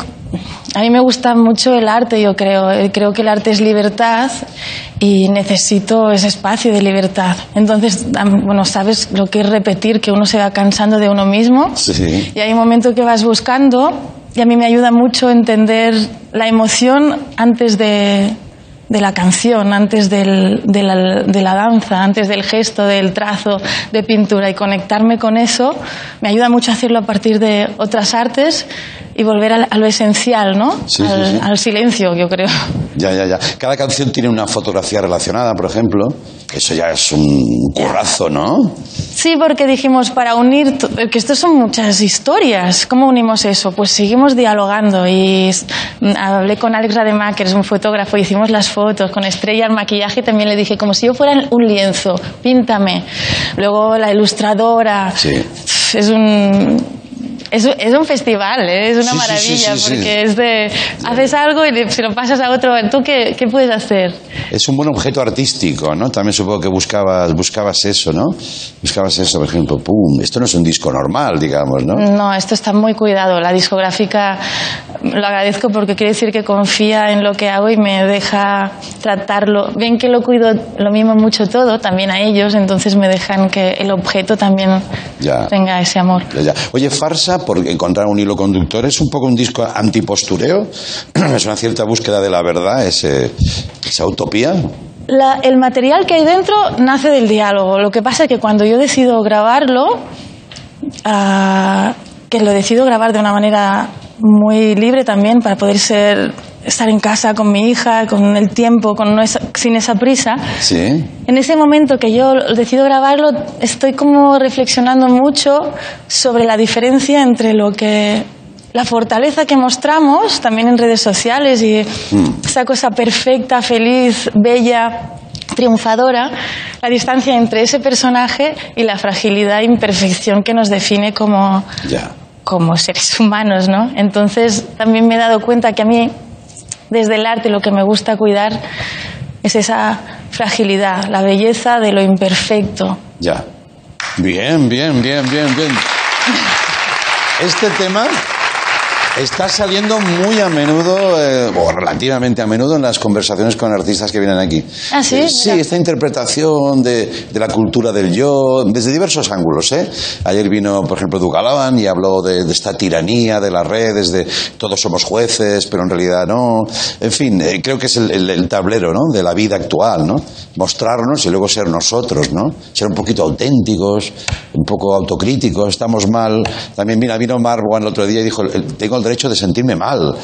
S7: a mí me gusta mucho el arte, yo creo. Creo que el arte es libertad y necesito ese espacio de libertad. Entonces, bueno, sabes lo que es repetir, que uno se va cansando de uno mismo.
S2: Sí.
S7: Y hay un momento que vas buscando y a mí me ayuda mucho entender la emoción antes de, de la canción, antes del- de, la, de la danza, antes del gesto, del trazo de pintura y conectarme con eso me ayuda mucho a hacerlo a partir de otras artes y volver a, lo esencial, ¿no?
S2: Sí, sí,
S7: al,
S2: sí.
S7: al silencio, yo creo.
S2: Ya, ya, ya. Cada canción tiene una fotografía relacionada, por ejemplo. Eso ya es un currazo, ¿no?
S7: Sí, porque dijimos, para unir, que esto son muchas historias, ¿cómo unimos eso? Pues seguimos dialogando y mm, hablé con Alex Rademacher, es un fotógrafo, hicimos las fotos, con Estrella el maquillaje también le dije, como si yo fuera un lienzo, píntame. Luego la ilustradora,
S2: Sí.
S7: es un... Es, un- es un festival, ¿eh? es una
S2: Sí,
S7: maravilla,
S2: sí, sí.
S7: porque es de... Haces algo y le- se lo pasas a otro, ¿tú qué, qué puedes hacer?
S2: Es un buen objeto artístico, ¿no? También supongo que buscabas, buscabas eso, ¿no? Buscabas eso, por ejemplo, pum, esto no es un disco normal, digamos, ¿no?
S7: No, esto está muy cuidado. La discográfica lo agradezco porque quiere decir que confía en lo que hago y me deja tratarlo. Ven que lo cuido, lo mimo mucho todo, también a ellos, entonces me dejan que el objeto también
S2: Ya.
S7: tenga ese amor.
S2: Ya, ya. Oye, Farsa, por encontrar un hilo conductor, ¿es un poco un disco antipostureo? <clears throat> ¿Es una cierta búsqueda de la verdad, esa utopía?
S7: El material que hay dentro nace del diálogo. Lo que pasa es que cuando yo decido grabarlo, ah, que lo decido grabar de una manera muy libre también para poder ser estar en casa con mi hija, con el tiempo, con no esa- sin esa prisa.
S2: Sí.
S7: En ese momento que yo decido grabarlo, estoy como reflexionando mucho sobre la diferencia entre lo que la fortaleza que mostramos también en redes sociales y esa cosa perfecta, feliz, bella, triunfadora, la distancia entre ese personaje y la fragilidad e imperfección que nos define como,
S2: Ya.
S7: Como seres humanos, ¿no? Entonces también me he dado cuenta que a mí, desde el arte, lo que me gusta cuidar es esa fragilidad, la belleza de lo imperfecto.
S2: Ya. Bien, bien, bien, bien, bien. Este tema está saliendo muy a menudo, eh, o relativamente a menudo, en las conversaciones con artistas que vienen aquí.
S7: Ah, ¿sí?
S2: Eh, sí, esta interpretación de, de la cultura del yo, desde diversos ángulos. ¿eh? Ayer vino, por ejemplo, Dugalaban y habló de, de esta tiranía de las redes, de todos somos jueces, pero en realidad no. En fin, eh, creo que es el, el- el tablero ¿no? de la vida actual, ¿no? Mostrarnos y luego ser nosotros, ¿no? Ser un poquito auténticos, un poco autocríticos, estamos mal. También mira, vino Marwan el otro día y dijo, "El- tengo el derecho de sentirme mal.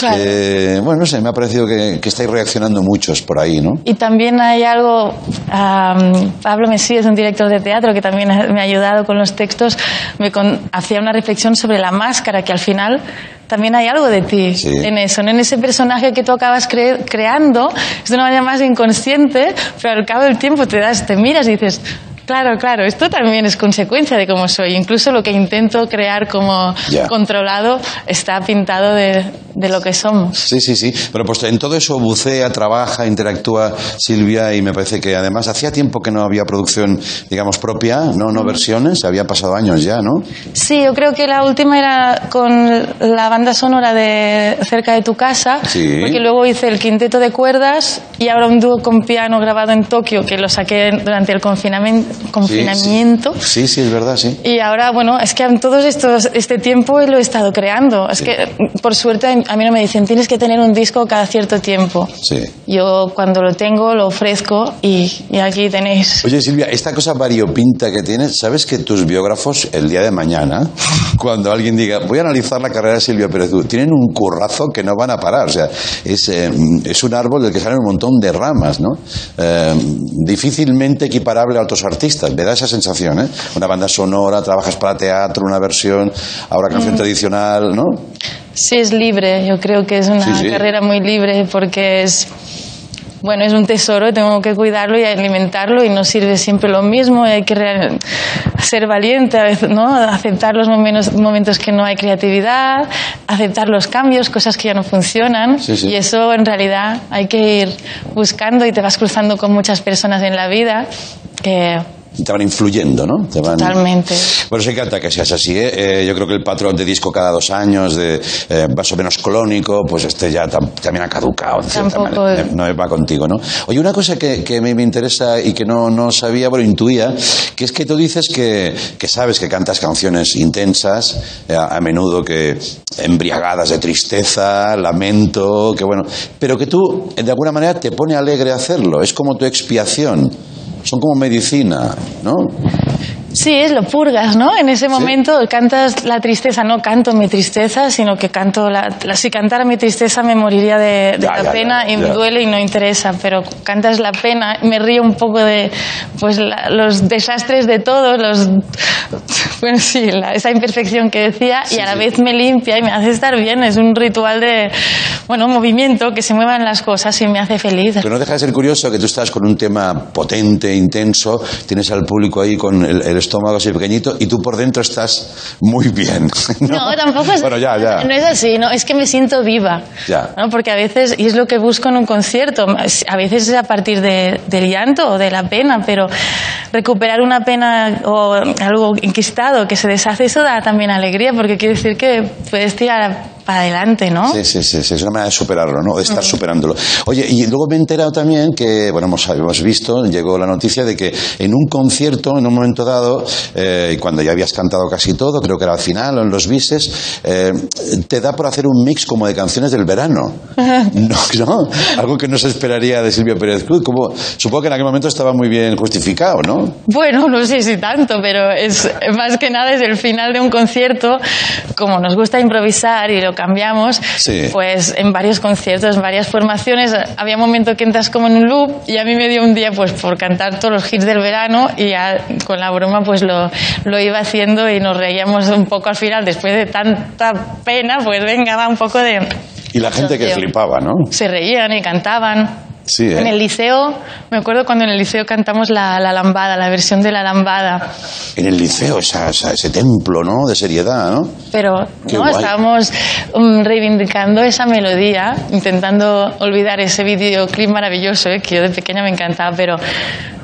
S7: Claro.
S2: Eh, bueno, no sé, me ha parecido que, que estáis reaccionando muchos por ahí, ¿no?
S7: Y también hay algo, am, Pablo Mesí es un director de teatro que también me ha ayudado con los textos, me con- hacía una reflexión sobre la máscara que al final también hay algo de ti
S2: Sí.
S7: en eso, ¿no? en ese personaje que tú acabas cre- creando, es de una manera más inconsciente, pero al cabo del tiempo te das, te miras y dices, claro, claro, esto también es consecuencia de cómo soy. Incluso lo que intento crear como controlado está pintado de, de lo que somos.
S2: Sí, sí, sí. Pero pues en todo eso bucea, trabaja, interactúa Silvia y me parece que además hacía tiempo que no había producción, digamos, propia, no, no versiones, había pasado años ya, ¿no?
S7: Sí, yo creo que la última era con la banda sonora de Cerca de tu casa,
S2: Sí.
S7: porque luego hice el quinteto de cuerdas y ahora un dúo con piano grabado en Tokio que lo saqué durante el confinamiento. Confinamiento.
S2: Sí, sí, es verdad, sí.
S7: Y ahora, bueno, es que en estos, este tiempo lo he estado creando. Es que, por suerte, a mí no me dicen, tienes que tener un disco cada cierto tiempo.
S2: Sí.
S7: Yo cuando lo tengo lo ofrezco y, y aquí tenéis.
S2: Oye, Silvia, esta cosa variopinta que tienes, ¿sabes que tus biógrafos el día de mañana, <laughs> cuando alguien diga, voy a analizar la carrera de Silvia Pérez, Cruz", tienen un currazo que no van a parar? O sea, es, eh, es un árbol del que salen un montón de ramas, ¿no? Eh, difícilmente equiparable a otros artistas, me da esa sensación, ¿eh? Una banda sonora, trabajas para teatro, una versión, ahora canción tradicional, ¿no?
S7: Sí, es libre. Yo creo que es una
S2: Sí, sí.
S7: carrera muy libre porque es. Bueno, es un tesoro tengo que cuidarlo y alimentarlo y no sirve siempre lo mismo y hay que ser valiente a veces, ¿no? Aceptar los momentos, momentos que no hay creatividad, aceptar los cambios, cosas que ya no funcionan
S2: Sí, sí.
S7: y eso en realidad hay que ir buscando y te vas cruzando con muchas personas en la vida que
S2: Te van influyendo, ¿no? Te van...
S7: totalmente.
S2: Bueno, se encanta que seas así, ¿eh? Eh, yo creo que el patrón de disco cada dos años, de eh, más o menos clónico, pues este ya tam- también ha caducado. de cierta
S7: Tampoco-
S2: manera. No va contigo, ¿no? Oye, una cosa que, que me, me interesa y que no, no sabía, pero intuía, que es que tú dices que, que sabes que cantas canciones intensas, eh, a, a menudo que embriagadas de tristeza, lamento, que bueno, pero que tú, de alguna manera, te pone alegre hacerlo, es como tu expiación. Son como medicina, ¿no?
S7: Sí, es lo purgas, ¿no? En ese momento cantas la tristeza, no canto mi tristeza, sino que canto la, la- si cantara mi tristeza me moriría de, de
S2: Ya,
S7: la
S2: ya,
S7: pena
S2: ya,
S7: y me duele y no interesa, pero cantas la pena, me río un poco de pues la- los desastres de todos, los <laughs> bueno, sí, la- esa imperfección que decía y a la vez me limpia y me hace estar bien, es un ritual de bueno, movimiento, que se muevan las cosas y me hace feliz.
S2: Pero no deja de ser curioso que tú estás con un tema potente, intenso, tienes al público ahí con el, el estómago así pequeñito y tú por dentro estás muy bien. <laughs>
S7: No, tampoco es,
S2: Bueno, ya, ya.
S7: no es así, no, es que me siento viva.
S2: Ya.
S7: ¿no? Porque a veces, y es lo que busco en un concierto, a veces es a partir de- del llanto o de la pena, pero recuperar una pena o algo enquistado que se deshace, eso da también alegría, porque quiere decir que puedes tirar para adelante, ¿no?
S2: Sí, sí, sí, sí, es una manera de superarlo, ¿no? De estar superándolo. Oye, y luego me he enterado también que, bueno, hemos, hemos visto, llegó la noticia de que en un concierto, en un momento dado, eh, cuando ya habías cantado casi todo, creo que era al final o en los bises, eh, te da por hacer un mix como de canciones del verano. <laughs> No, <laughs> no, algo que no se esperaría de Silvia Pérez Cruz. Como, supongo que en aquel momento estaba muy bien justificado, ¿no?
S7: Bueno, no sé si tanto, pero es más que nada es el final de un concierto. Como nos gusta improvisar y lo cambiamos,
S2: Sí.
S7: pues en varios conciertos, en varias formaciones, había un momento que entras como en un loop y a mí me dio un día pues por cantar todos los hits del verano y ya con la broma pues lo, lo iba haciendo y nos reíamos un poco al final después de tanta pena, pues venga, va un poco de...
S2: Y la gente que flipaba, ¿no?
S7: Se reían y cantaban.
S2: Sí, ¿eh?
S7: En el liceo, me acuerdo cuando en el liceo cantamos la, la lambada, la versión de la lambada.
S2: En el liceo, esa- esa- ese templo, ¿no? De seriedad, ¿no?
S7: Pero
S2: Qué
S7: no
S2: guay.
S7: estábamos um, reivindicando esa melodía, intentando olvidar ese videoclip maravilloso, eh, que yo de pequeña me encantaba, pero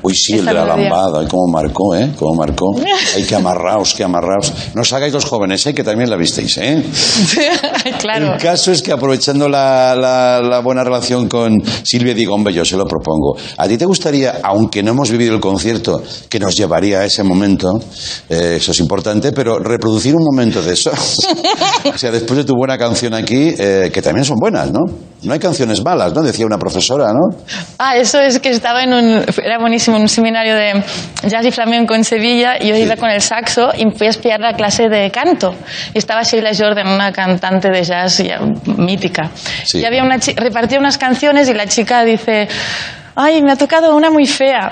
S2: Uy, sí, el de la
S7: melodía.
S2: lambada, cómo marcó, ¿eh? Cómo marcó. <laughs> Hay que amarraos, que amarraos. No os hagáis los jóvenes, ¿eh? Que también la visteis, ¿eh? <laughs>
S7: claro.
S2: El caso es que aprovechando la, la- la buena relación con Silvia digo, yo se lo propongo. ¿A ti te gustaría, aunque no hemos vivido el concierto que nos llevaría a ese momento, eh, eso es importante, pero reproducir un momento de eso? <laughs> o sea, después de tu buena canción aquí, eh, que también son buenas, ¿no? No hay canciones malas, ¿no? Decía una profesora, ¿no?
S7: Ah, eso es que estaba en un, era buenísimo, en un seminario de jazz y flamenco en Sevilla y yo iba con el saxo y fui a espiar la clase de canto. Y estaba Sheila Jordan, una cantante de jazz ya mítica.
S2: Sí.
S7: Y había una repartía unas canciones y la chica dice, ay, me ha tocado una muy fea.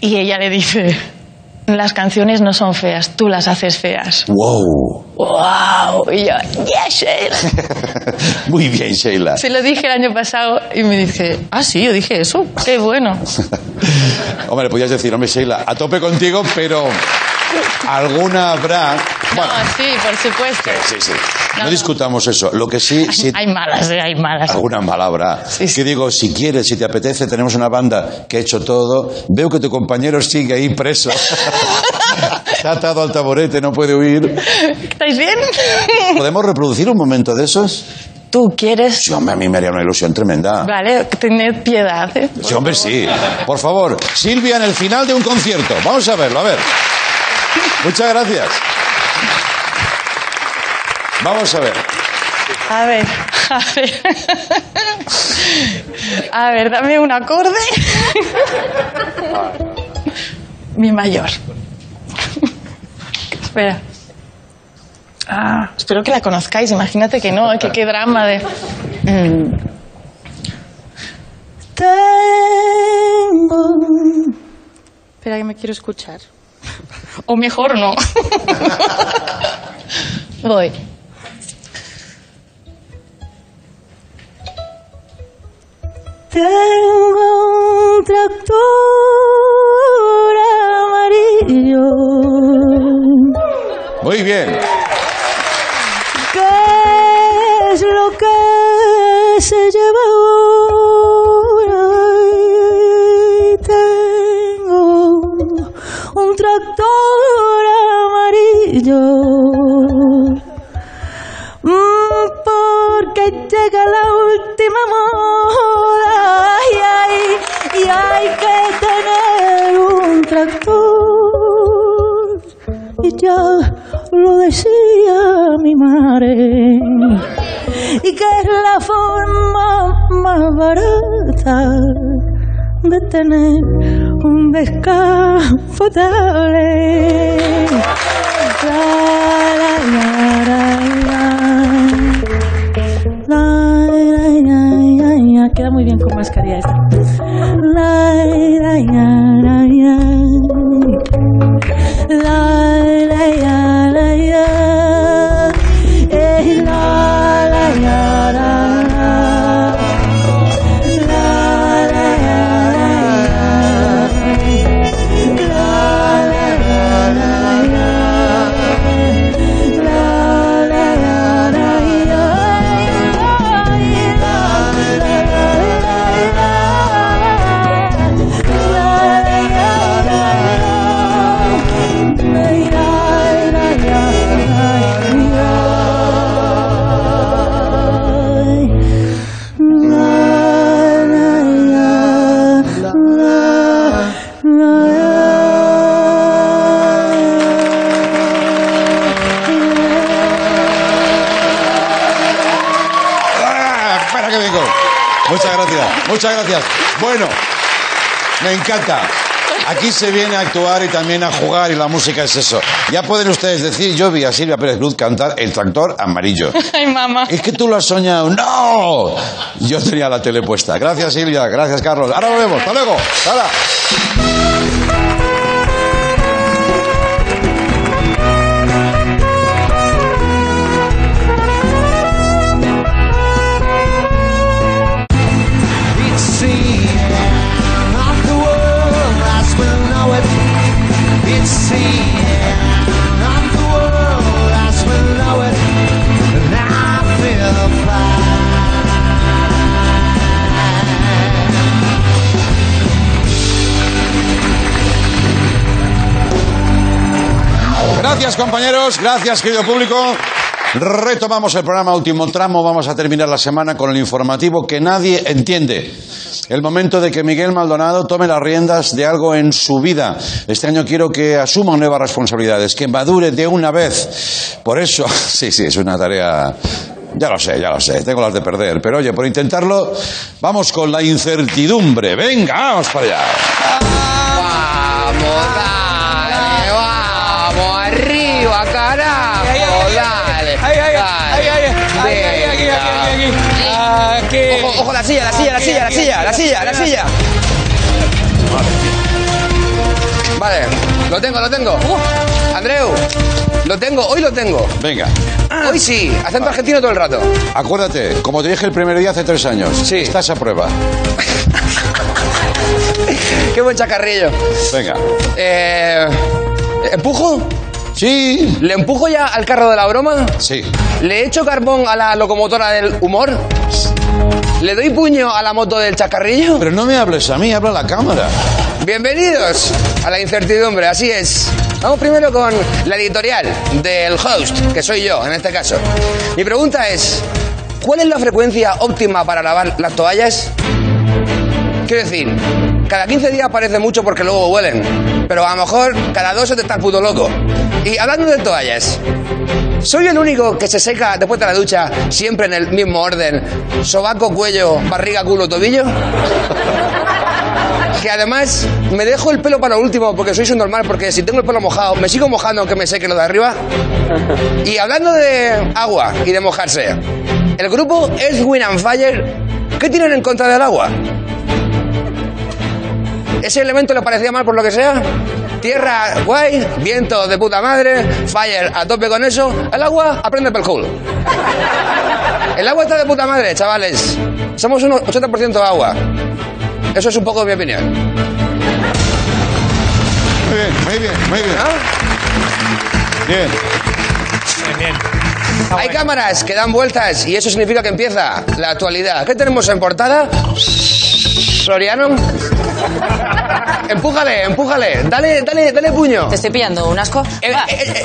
S7: Y ella le dice,
S6: las canciones no son feas, tú las haces feas.
S2: ¡Wow!
S6: ¡Wow! Y yo, ¡yes, Sheila! <laughs>
S2: Muy bien, Sheila.
S6: Se lo dije el año pasado y me dije, ah, sí, yo dije eso, qué bueno. <laughs>
S2: Hombre, le podías decir, hombre, Sheila, a tope contigo, pero alguna habrá. Bueno,
S6: no, sí, por supuesto.
S2: sí, sí. No,
S6: No, no.
S2: discutamos eso. Lo que sí, <laughs> sí
S6: Hay malas, eh, hay malas.
S2: alguna mala habrá.
S6: Sí, sí.
S2: Que digo, si quieres, si te apetece, tenemos una banda que ha hecho todo. Veo que tu compañero sigue ahí preso. <laughs> Ha atado al taburete, no puede huir.
S6: ¿Estáis bien?
S2: ¿Podemos reproducir un momento de esos?
S6: ¿Tú quieres?
S2: Sí, hombre, a mí me haría una ilusión tremenda.
S6: Vale, tened piedad. ¿eh?
S2: Sí, hombre, sí. Por favor, Silvia en el final de un concierto. Vamos a verlo, a ver. Muchas gracias. Vamos a ver.
S6: A ver, a ver. A ver, dame un acorde. Mi mayor. Espera. Ah, espero que la conozcáis. Imagínate que no, que qué drama de. Mm. Tengo. Espera que me quiero escuchar. O mejor no. <laughs> Voy. Tengo un tractor amarillo
S2: Muy bien.
S6: ¿Qué es lo que se lleva ahora? Tengo un tractor amarillo porque llega la última moda. Y hay, que tener un tractor. Y ya lo decía mi madre. Y que es la forma más barata de tener un descapotable. Muy bien con mascarilla esta.
S2: Bueno, me encanta. Aquí se viene a actuar y también a jugar y la música es eso. Ya pueden ustedes decir, yo vi a Silvia Pérez Cruz cantar El tractor amarillo. <laughs>
S6: Ay, mamá.
S2: Es que tú lo has soñado. ¡No! Yo tenía la tele puesta. Gracias, Silvia. Gracias, Carlos. Ahora volvemos. Hasta luego. Hala. Gracias, compañeros. Gracias, querido público. Retomamos el programa último tramo. Vamos a terminar la semana con el informativo que nadie entiende. El momento de que Miguel Maldonado tome las riendas de algo en su vida. Este año quiero que asuma nuevas responsabilidades, que madure de una vez. Por eso, <laughs> sí, sí, es una tarea. Ya lo sé, ya lo sé, tengo las de perder. Pero oye, por intentarlo, vamos con la incertidumbre. Venga, vamos para allá.
S8: Ojo, ojo, la silla, la silla, la silla, la silla, la silla, la silla. Vale, lo tengo, lo tengo. Andreu, lo tengo, hoy lo tengo.
S2: Venga,
S8: Hoy sí, acento argentino todo el rato.
S2: acuérdate, como te dije el primer día hace tres años,
S8: Sí.
S2: estás a prueba. <laughs>
S8: Qué buen chacarrillo.
S2: Venga.
S8: Eh, ¿Empujo?
S2: Sí.
S8: ¿Le empujo ya al carro de la broma?
S2: Sí.
S8: ¿Le echo carbón a la locomotora del humor? ¿Le doy puño a la moto del chacarrillo?
S2: Pero no me hables a mí, habla a la cámara.
S8: Bienvenidos a la incertidumbre, así es. Vamos primero con la editorial del host, que soy yo en este caso. Mi pregunta es, ¿cuál es la frecuencia óptima para lavar las toallas? Quiero decir, cada 15 días parece mucho porque luego huelen, pero a lo mejor cada dos se te está puto loco. Y hablando de toallas, ¿soy el único que se seca después de la ducha siempre en el mismo orden? Sobaco, cuello, barriga, culo, tobillo. <laughs> Que además me dejo el pelo para lo último porque soy un normal, porque si tengo el pelo mojado, me sigo mojando aunque me seque lo de arriba. Y hablando de agua y de mojarse, el grupo Earth, Wind and Fire, ¿qué tienen en contra del agua? ¿Ese elemento le parecía mal por lo que sea? Tierra, guay, viento de puta madre, fire a tope con eso. El agua, aprende pel culo. El agua está de puta madre, chavales. Somos un 80% agua. Eso es un poco mi opinión.
S2: Muy bien, muy bien, muy bien.
S8: ¿Ah?
S2: Bien.
S9: Bien, bien.
S8: Hay cámaras que dan vueltas y eso significa que empieza la actualidad. ¿Qué tenemos en portada? Floriano. <laughs> Empújale, empújale. Dale, dale, dale puño.
S10: ¿Te estoy pillando un asco?
S8: Eh, eh, <laughs> eh,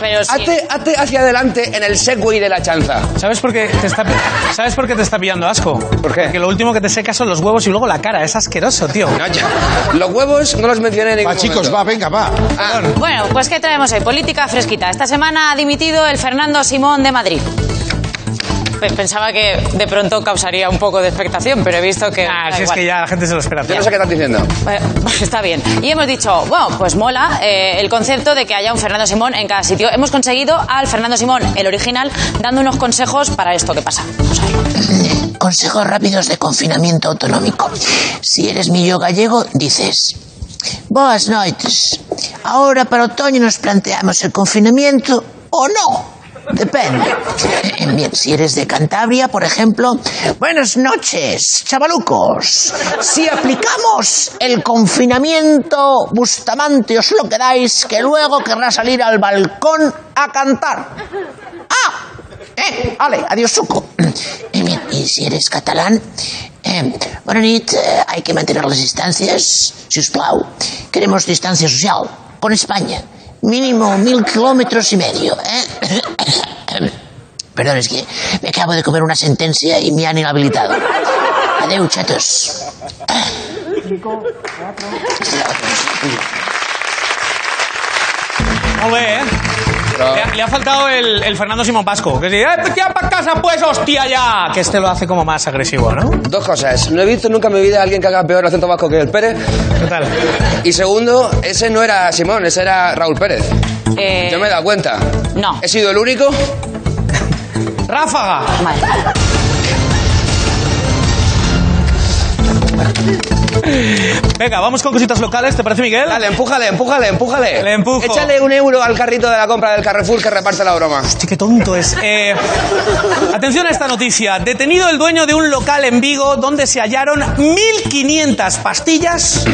S10: pero sí.
S8: hazte, hazte hacia adelante en el segway de la chanza.
S9: ¿Sabes por qué te está, ¿sabes por qué te está pillando asco?
S8: ¿Por qué?
S9: Porque lo último que te seca son los huevos y luego la cara. Es asqueroso, tío.
S8: No, ya. Los huevos no los mencioné en ningún
S2: Va, chicos,
S8: momento.
S2: va, venga, va.
S8: Ah,
S10: Bueno, pues ¿qué traemos hoy? Política fresquita. Esta semana ha dimitido el Fernando Simón de Madrid. Pe- Pensaba que de pronto causaría un poco de expectación, pero he visto que...
S9: Ah, si es que ya la gente se lo espera.
S8: yo no sé qué estás diciendo.
S10: Eh, pues está bien. Y hemos dicho, bueno, pues mola eh, el concepto de que haya un Fernando Simón en cada sitio. Hemos conseguido al Fernando Simón, el original, dando unos consejos para esto que pasa. Vamos a.
S11: Consejos rápidos de confinamiento autonómico. Si eres millo gallego, dices... Boas noites. Ahora para otoño nos planteamos el confinamiento o no. Depende. Bien, si eres de Cantabria, por ejemplo, buenas noches, chavalucos. Si aplicamos el confinamiento, Bustamante os lo quedáis, que luego querrá salir al balcón a cantar. ¡Ah! Eh, vale, adiós, suco. Eh, bien, y si eres catalán, eh, bona nit, eh, hay que mantener las distancias, si us plau. Queremos distancia social con España. Mínimo mil kilómetros y medio, ¿eh? Perdón, es que me acabo de comer una sentencia y me han inhabilitado. Adeu, chatos.
S9: Molt bé, ¿eh? Le ha, le ha faltado el, el Fernando Simón Vasco. Que dice, ¡eh, ya para casa pues, hostia, ya! Que este lo hace como más agresivo, ¿no?
S8: Dos cosas. No he visto nunca en mi vida a alguien que haga peor acento vasco que el Pérez.
S9: ¿Qué tal?
S8: Y segundo, ese no era Simón, ese era Raúl Pérez.
S10: Eh,
S8: Yo me he dado cuenta.
S10: No.
S8: He sido el único.
S9: ¡Ráfaga!
S10: Vale.
S9: Venga, vamos con cositas locales, ¿te parece, Miguel?
S8: Dale, empújale, empújale, empújale.
S9: Le empujo.
S8: Échale un euro al carrito de la compra del Carrefour que reparte la broma.
S9: Hostia, qué tonto es. Eh, atención a esta noticia. Detenido el dueño de un local en Vigo donde se hallaron 1.500 pastillas,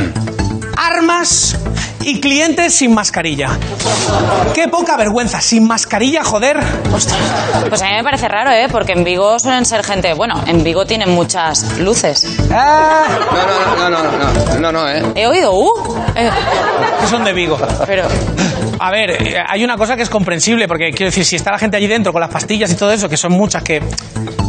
S9: armas y clientes sin mascarilla. Qué poca vergüenza, sin mascarilla, joder. Hostia.
S10: Pues a mí me parece raro, ¿eh? Porque en Vigo suelen ser gente... Bueno, en Vigo tienen muchas luces.
S9: Ah,
S8: No, no, no, no, no, no, no, no, eh.
S10: He oído, ¡uh! Eh,
S9: que son de Vigo.
S10: pero...
S9: A ver, hay una cosa que es comprensible, porque quiero decir, si está la gente allí dentro con las pastillas y todo eso, que son muchas, que,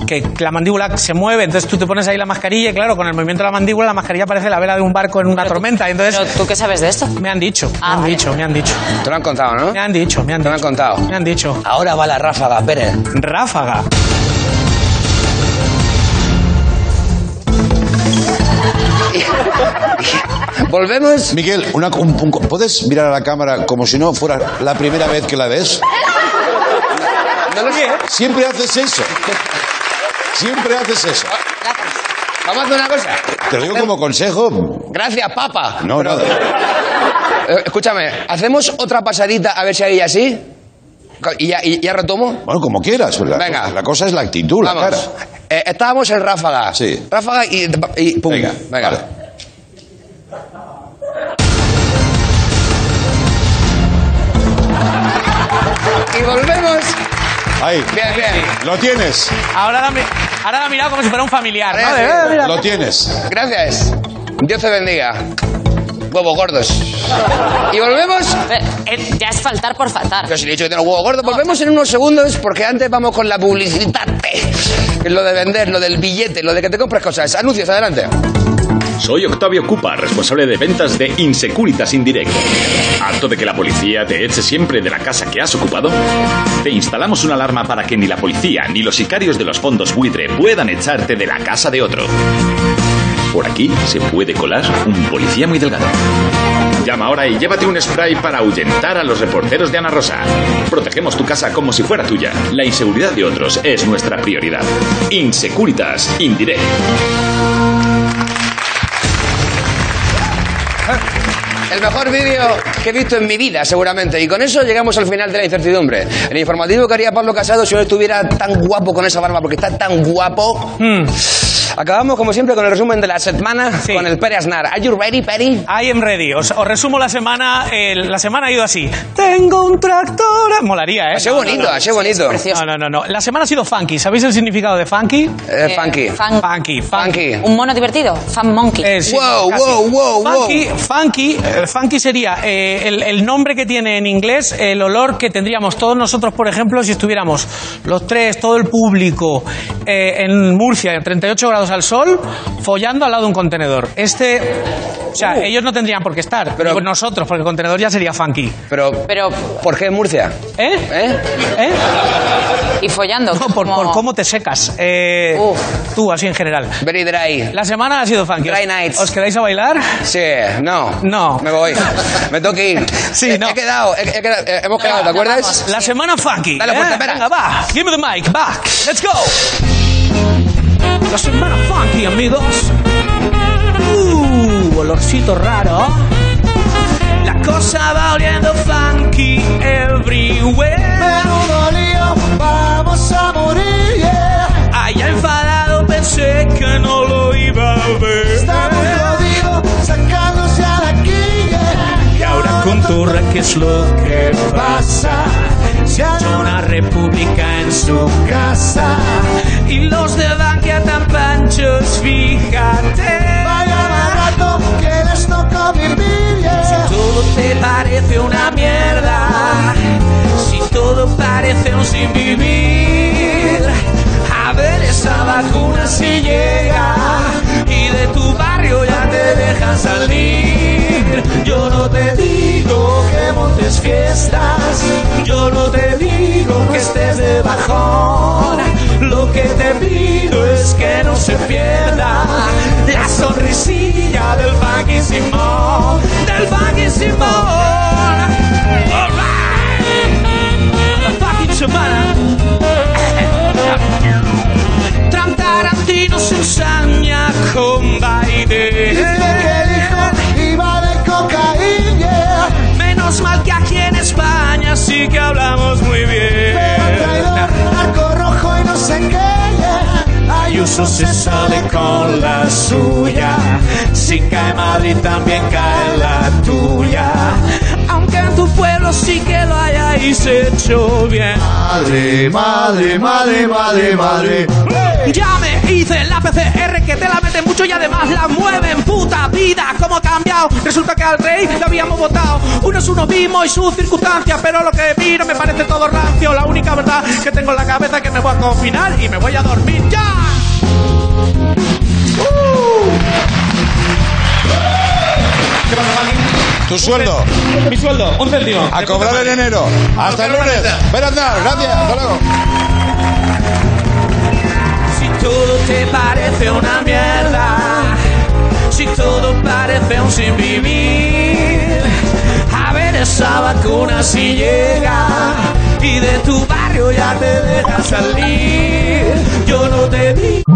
S9: que la mandíbula se mueve, entonces tú te pones ahí la mascarilla y claro, con el movimiento de la mandíbula la mascarilla parece la vela de un barco en una tormenta. y entonces
S10: Pero tú qué sabes de esto?
S9: me han dicho, me
S10: Ah,
S9: han
S10: vale.
S9: dicho, me han dicho,
S8: Te lo han contado, ¿no?
S9: me han dicho, me han
S8: Te lo
S9: dicho.
S8: han contado.
S9: Me han dicho.
S8: Ahora va la ráfaga, Pérez.
S9: Ráfaga.
S8: Volvemos.
S2: Miguel, una- un- un- ¿puedes mirar a la cámara como si no fuera la primera vez que la ves?
S8: No lo sé.
S2: Siempre haces eso. Siempre haces eso.
S8: Vamos a hacer una cosa.
S2: Te lo digo como consejo.
S8: Gracias, papa.
S2: No,
S8: Pero-
S2: nada.
S8: Eh, escúchame, ¿hacemos otra pasadita a ver si hay así? ¿Y ya, y ya retomo?
S2: Bueno, como quieras. La,
S8: Venga.
S2: la cosa es la actitud, la
S8: Vamos.
S2: cara.
S8: Eh, estábamos en ráfaga.
S2: Sí.
S8: Ráfaga y, y pum.
S2: Venga,
S8: Venga.
S2: vale.
S8: Y volvemos.
S2: Ahí.
S8: Bien, bien.
S2: Lo tienes.
S9: Ahora la, ahora la ha mirado como si fuera un familiar. ¿no?
S8: Gracias.
S9: De, "Eh, mira".
S2: Lo tienes.
S8: Gracias. Dios te bendiga. Huevos gordos. Y volvemos.
S10: Eh, eh, ya es faltar por faltar.
S8: Pero si le he dicho que tengo huevos gordos, volvemos en unos segundos porque antes vamos con la publicidad. Que es lo de vender, lo del billete, lo de que te compres cosas. Anuncios, adelante.
S12: Soy Octavio Cupa, responsable de ventas de Insecuritas Indirect. ¿Harto de que la policía te eche siempre de la casa que has ocupado? Te instalamos una alarma para que ni la policía ni los sicarios de los fondos buitre puedan echarte de la casa de otro. Por aquí se puede colar un policía muy delgado. Llama ahora y llévate un spray para ahuyentar a los reporteros de Ana Rosa. Protegemos tu casa como si fuera tuya. La inseguridad de otros es nuestra prioridad. Insecuritas Indirect.
S8: El mejor vídeo que he visto en mi vida, seguramente. Y con eso llegamos al final de la incertidumbre. El informativo que haría Pablo Casado si no estuviera tan guapo con esa barba, porque está tan guapo. Acabamos, como siempre, con el resumen de la semana
S9: Sí.
S8: con el Pere Aznar. ¿Are you ready, Peri?
S9: I am ready. Os, os resumo la semana. el- la semana ha ido así. Tengo un tractor. Molaría, ¿eh?
S8: Así bonito, así bonito.
S10: precioso.
S9: No, no, no, no. La semana ha sido funky. ¿Sabéis el significado de funky?
S8: Eh,
S10: Eh,
S8: funky.
S10: fan-
S9: Funky,
S8: Funky.
S10: Un mono divertido. Fan monkey.
S9: Eh, sí,
S8: Wow, wow, wow, wow.
S9: funky, Funky, eh, funky sería eh, el, el nombre que tiene en inglés, el olor que tendríamos todos nosotros, por ejemplo, si estuviéramos los tres, todo el público, eh, en Murcia, en 38 grados al sol, follando al lado de un contenedor. Este, o sea, ellos no tendrían por qué estar,
S8: Pero-
S9: pero nosotros, porque el contenedor ya sería funky.
S8: Pero,
S10: Pero,
S8: ¿por qué en Murcia?
S9: ¿Eh?
S8: ¿Eh?
S9: ¿Eh?
S10: y follando.
S9: No, por,
S10: como-
S9: por cómo te secas. Eh,
S10: Uf.
S9: tú, así en general.
S8: Very dry.
S9: La semana ha sido funky.
S8: Dry
S9: ¿Os-
S8: nights.
S9: ¿Os quedáis a bailar?
S8: Sí, no.
S9: No.
S8: Me voy. Me tengo que ir. <laughs>
S9: Sí,
S8: He-
S9: no.
S8: He quedado, he- he quedado- eh, hemos quedado, ¿te acuerdas?
S9: La semana funky.
S8: Dale fuerte,
S9: ¿eh?
S8: espera.
S9: Venga, va. Give me the mic. Back. Let's go. La semana funky, amigos. Uh, olorcito raro. La cosa va oliendo funky everywhere.
S4: Menudo lío, vamos a morir. yeah.
S9: Allá enfadado pensé que no lo iba a ver.
S4: Sacándose a la quilla.
S9: Y ahora con Torra, ¿qué es lo que
S4: pasa? Ya no
S9: Una república en su
S4: casa.
S9: Y los de Bankia tan panchos, fíjate.
S4: Vaya barato que les tocó vivir. yeah.
S9: Todo te parece una mierda. Si todo parece un sin vivir. A ver esa vacuna si llega. Y de tu barrio ya te dejan salir. Que pido es que no se pierda la sonrisilla del funky Simón. Del funky Simón. Alright. La fucking semana. Trump Tarantino se ensaña con
S4: que el hijo iba de cocaína.
S9: Menos mal que aquí en España sí que hablamos muy bien. Ayuso se sale con la suya. Si cae Madrid también cae la tuya. Aunque en tu pueblo sí que lo hayáis hecho bien.
S4: Madre, madre, madre, madre, madre.
S9: Ya me hice la PCR que te la meten mucho y además la mueven. Puta vida, cómo ha cambiado. Resulta que al rey le habíamos votado. Uno es uno mismo y su circunstancia, pero lo que vi no me parece todo rancio. La única verdad que tengo en la cabeza es que me voy a confinar y me voy a dormir ya.
S2: Tu sueldo.
S9: Mi sueldo, un céntimo.
S2: A cobrar en enero. Hasta el lunes. Ven a andar. Gracias. Hasta luego.
S9: Si todo te parece una mierda, si todo parece un sin vivir, a ver esa vacuna si llega y de tu barrio ya te deja salir. Yo no te digo.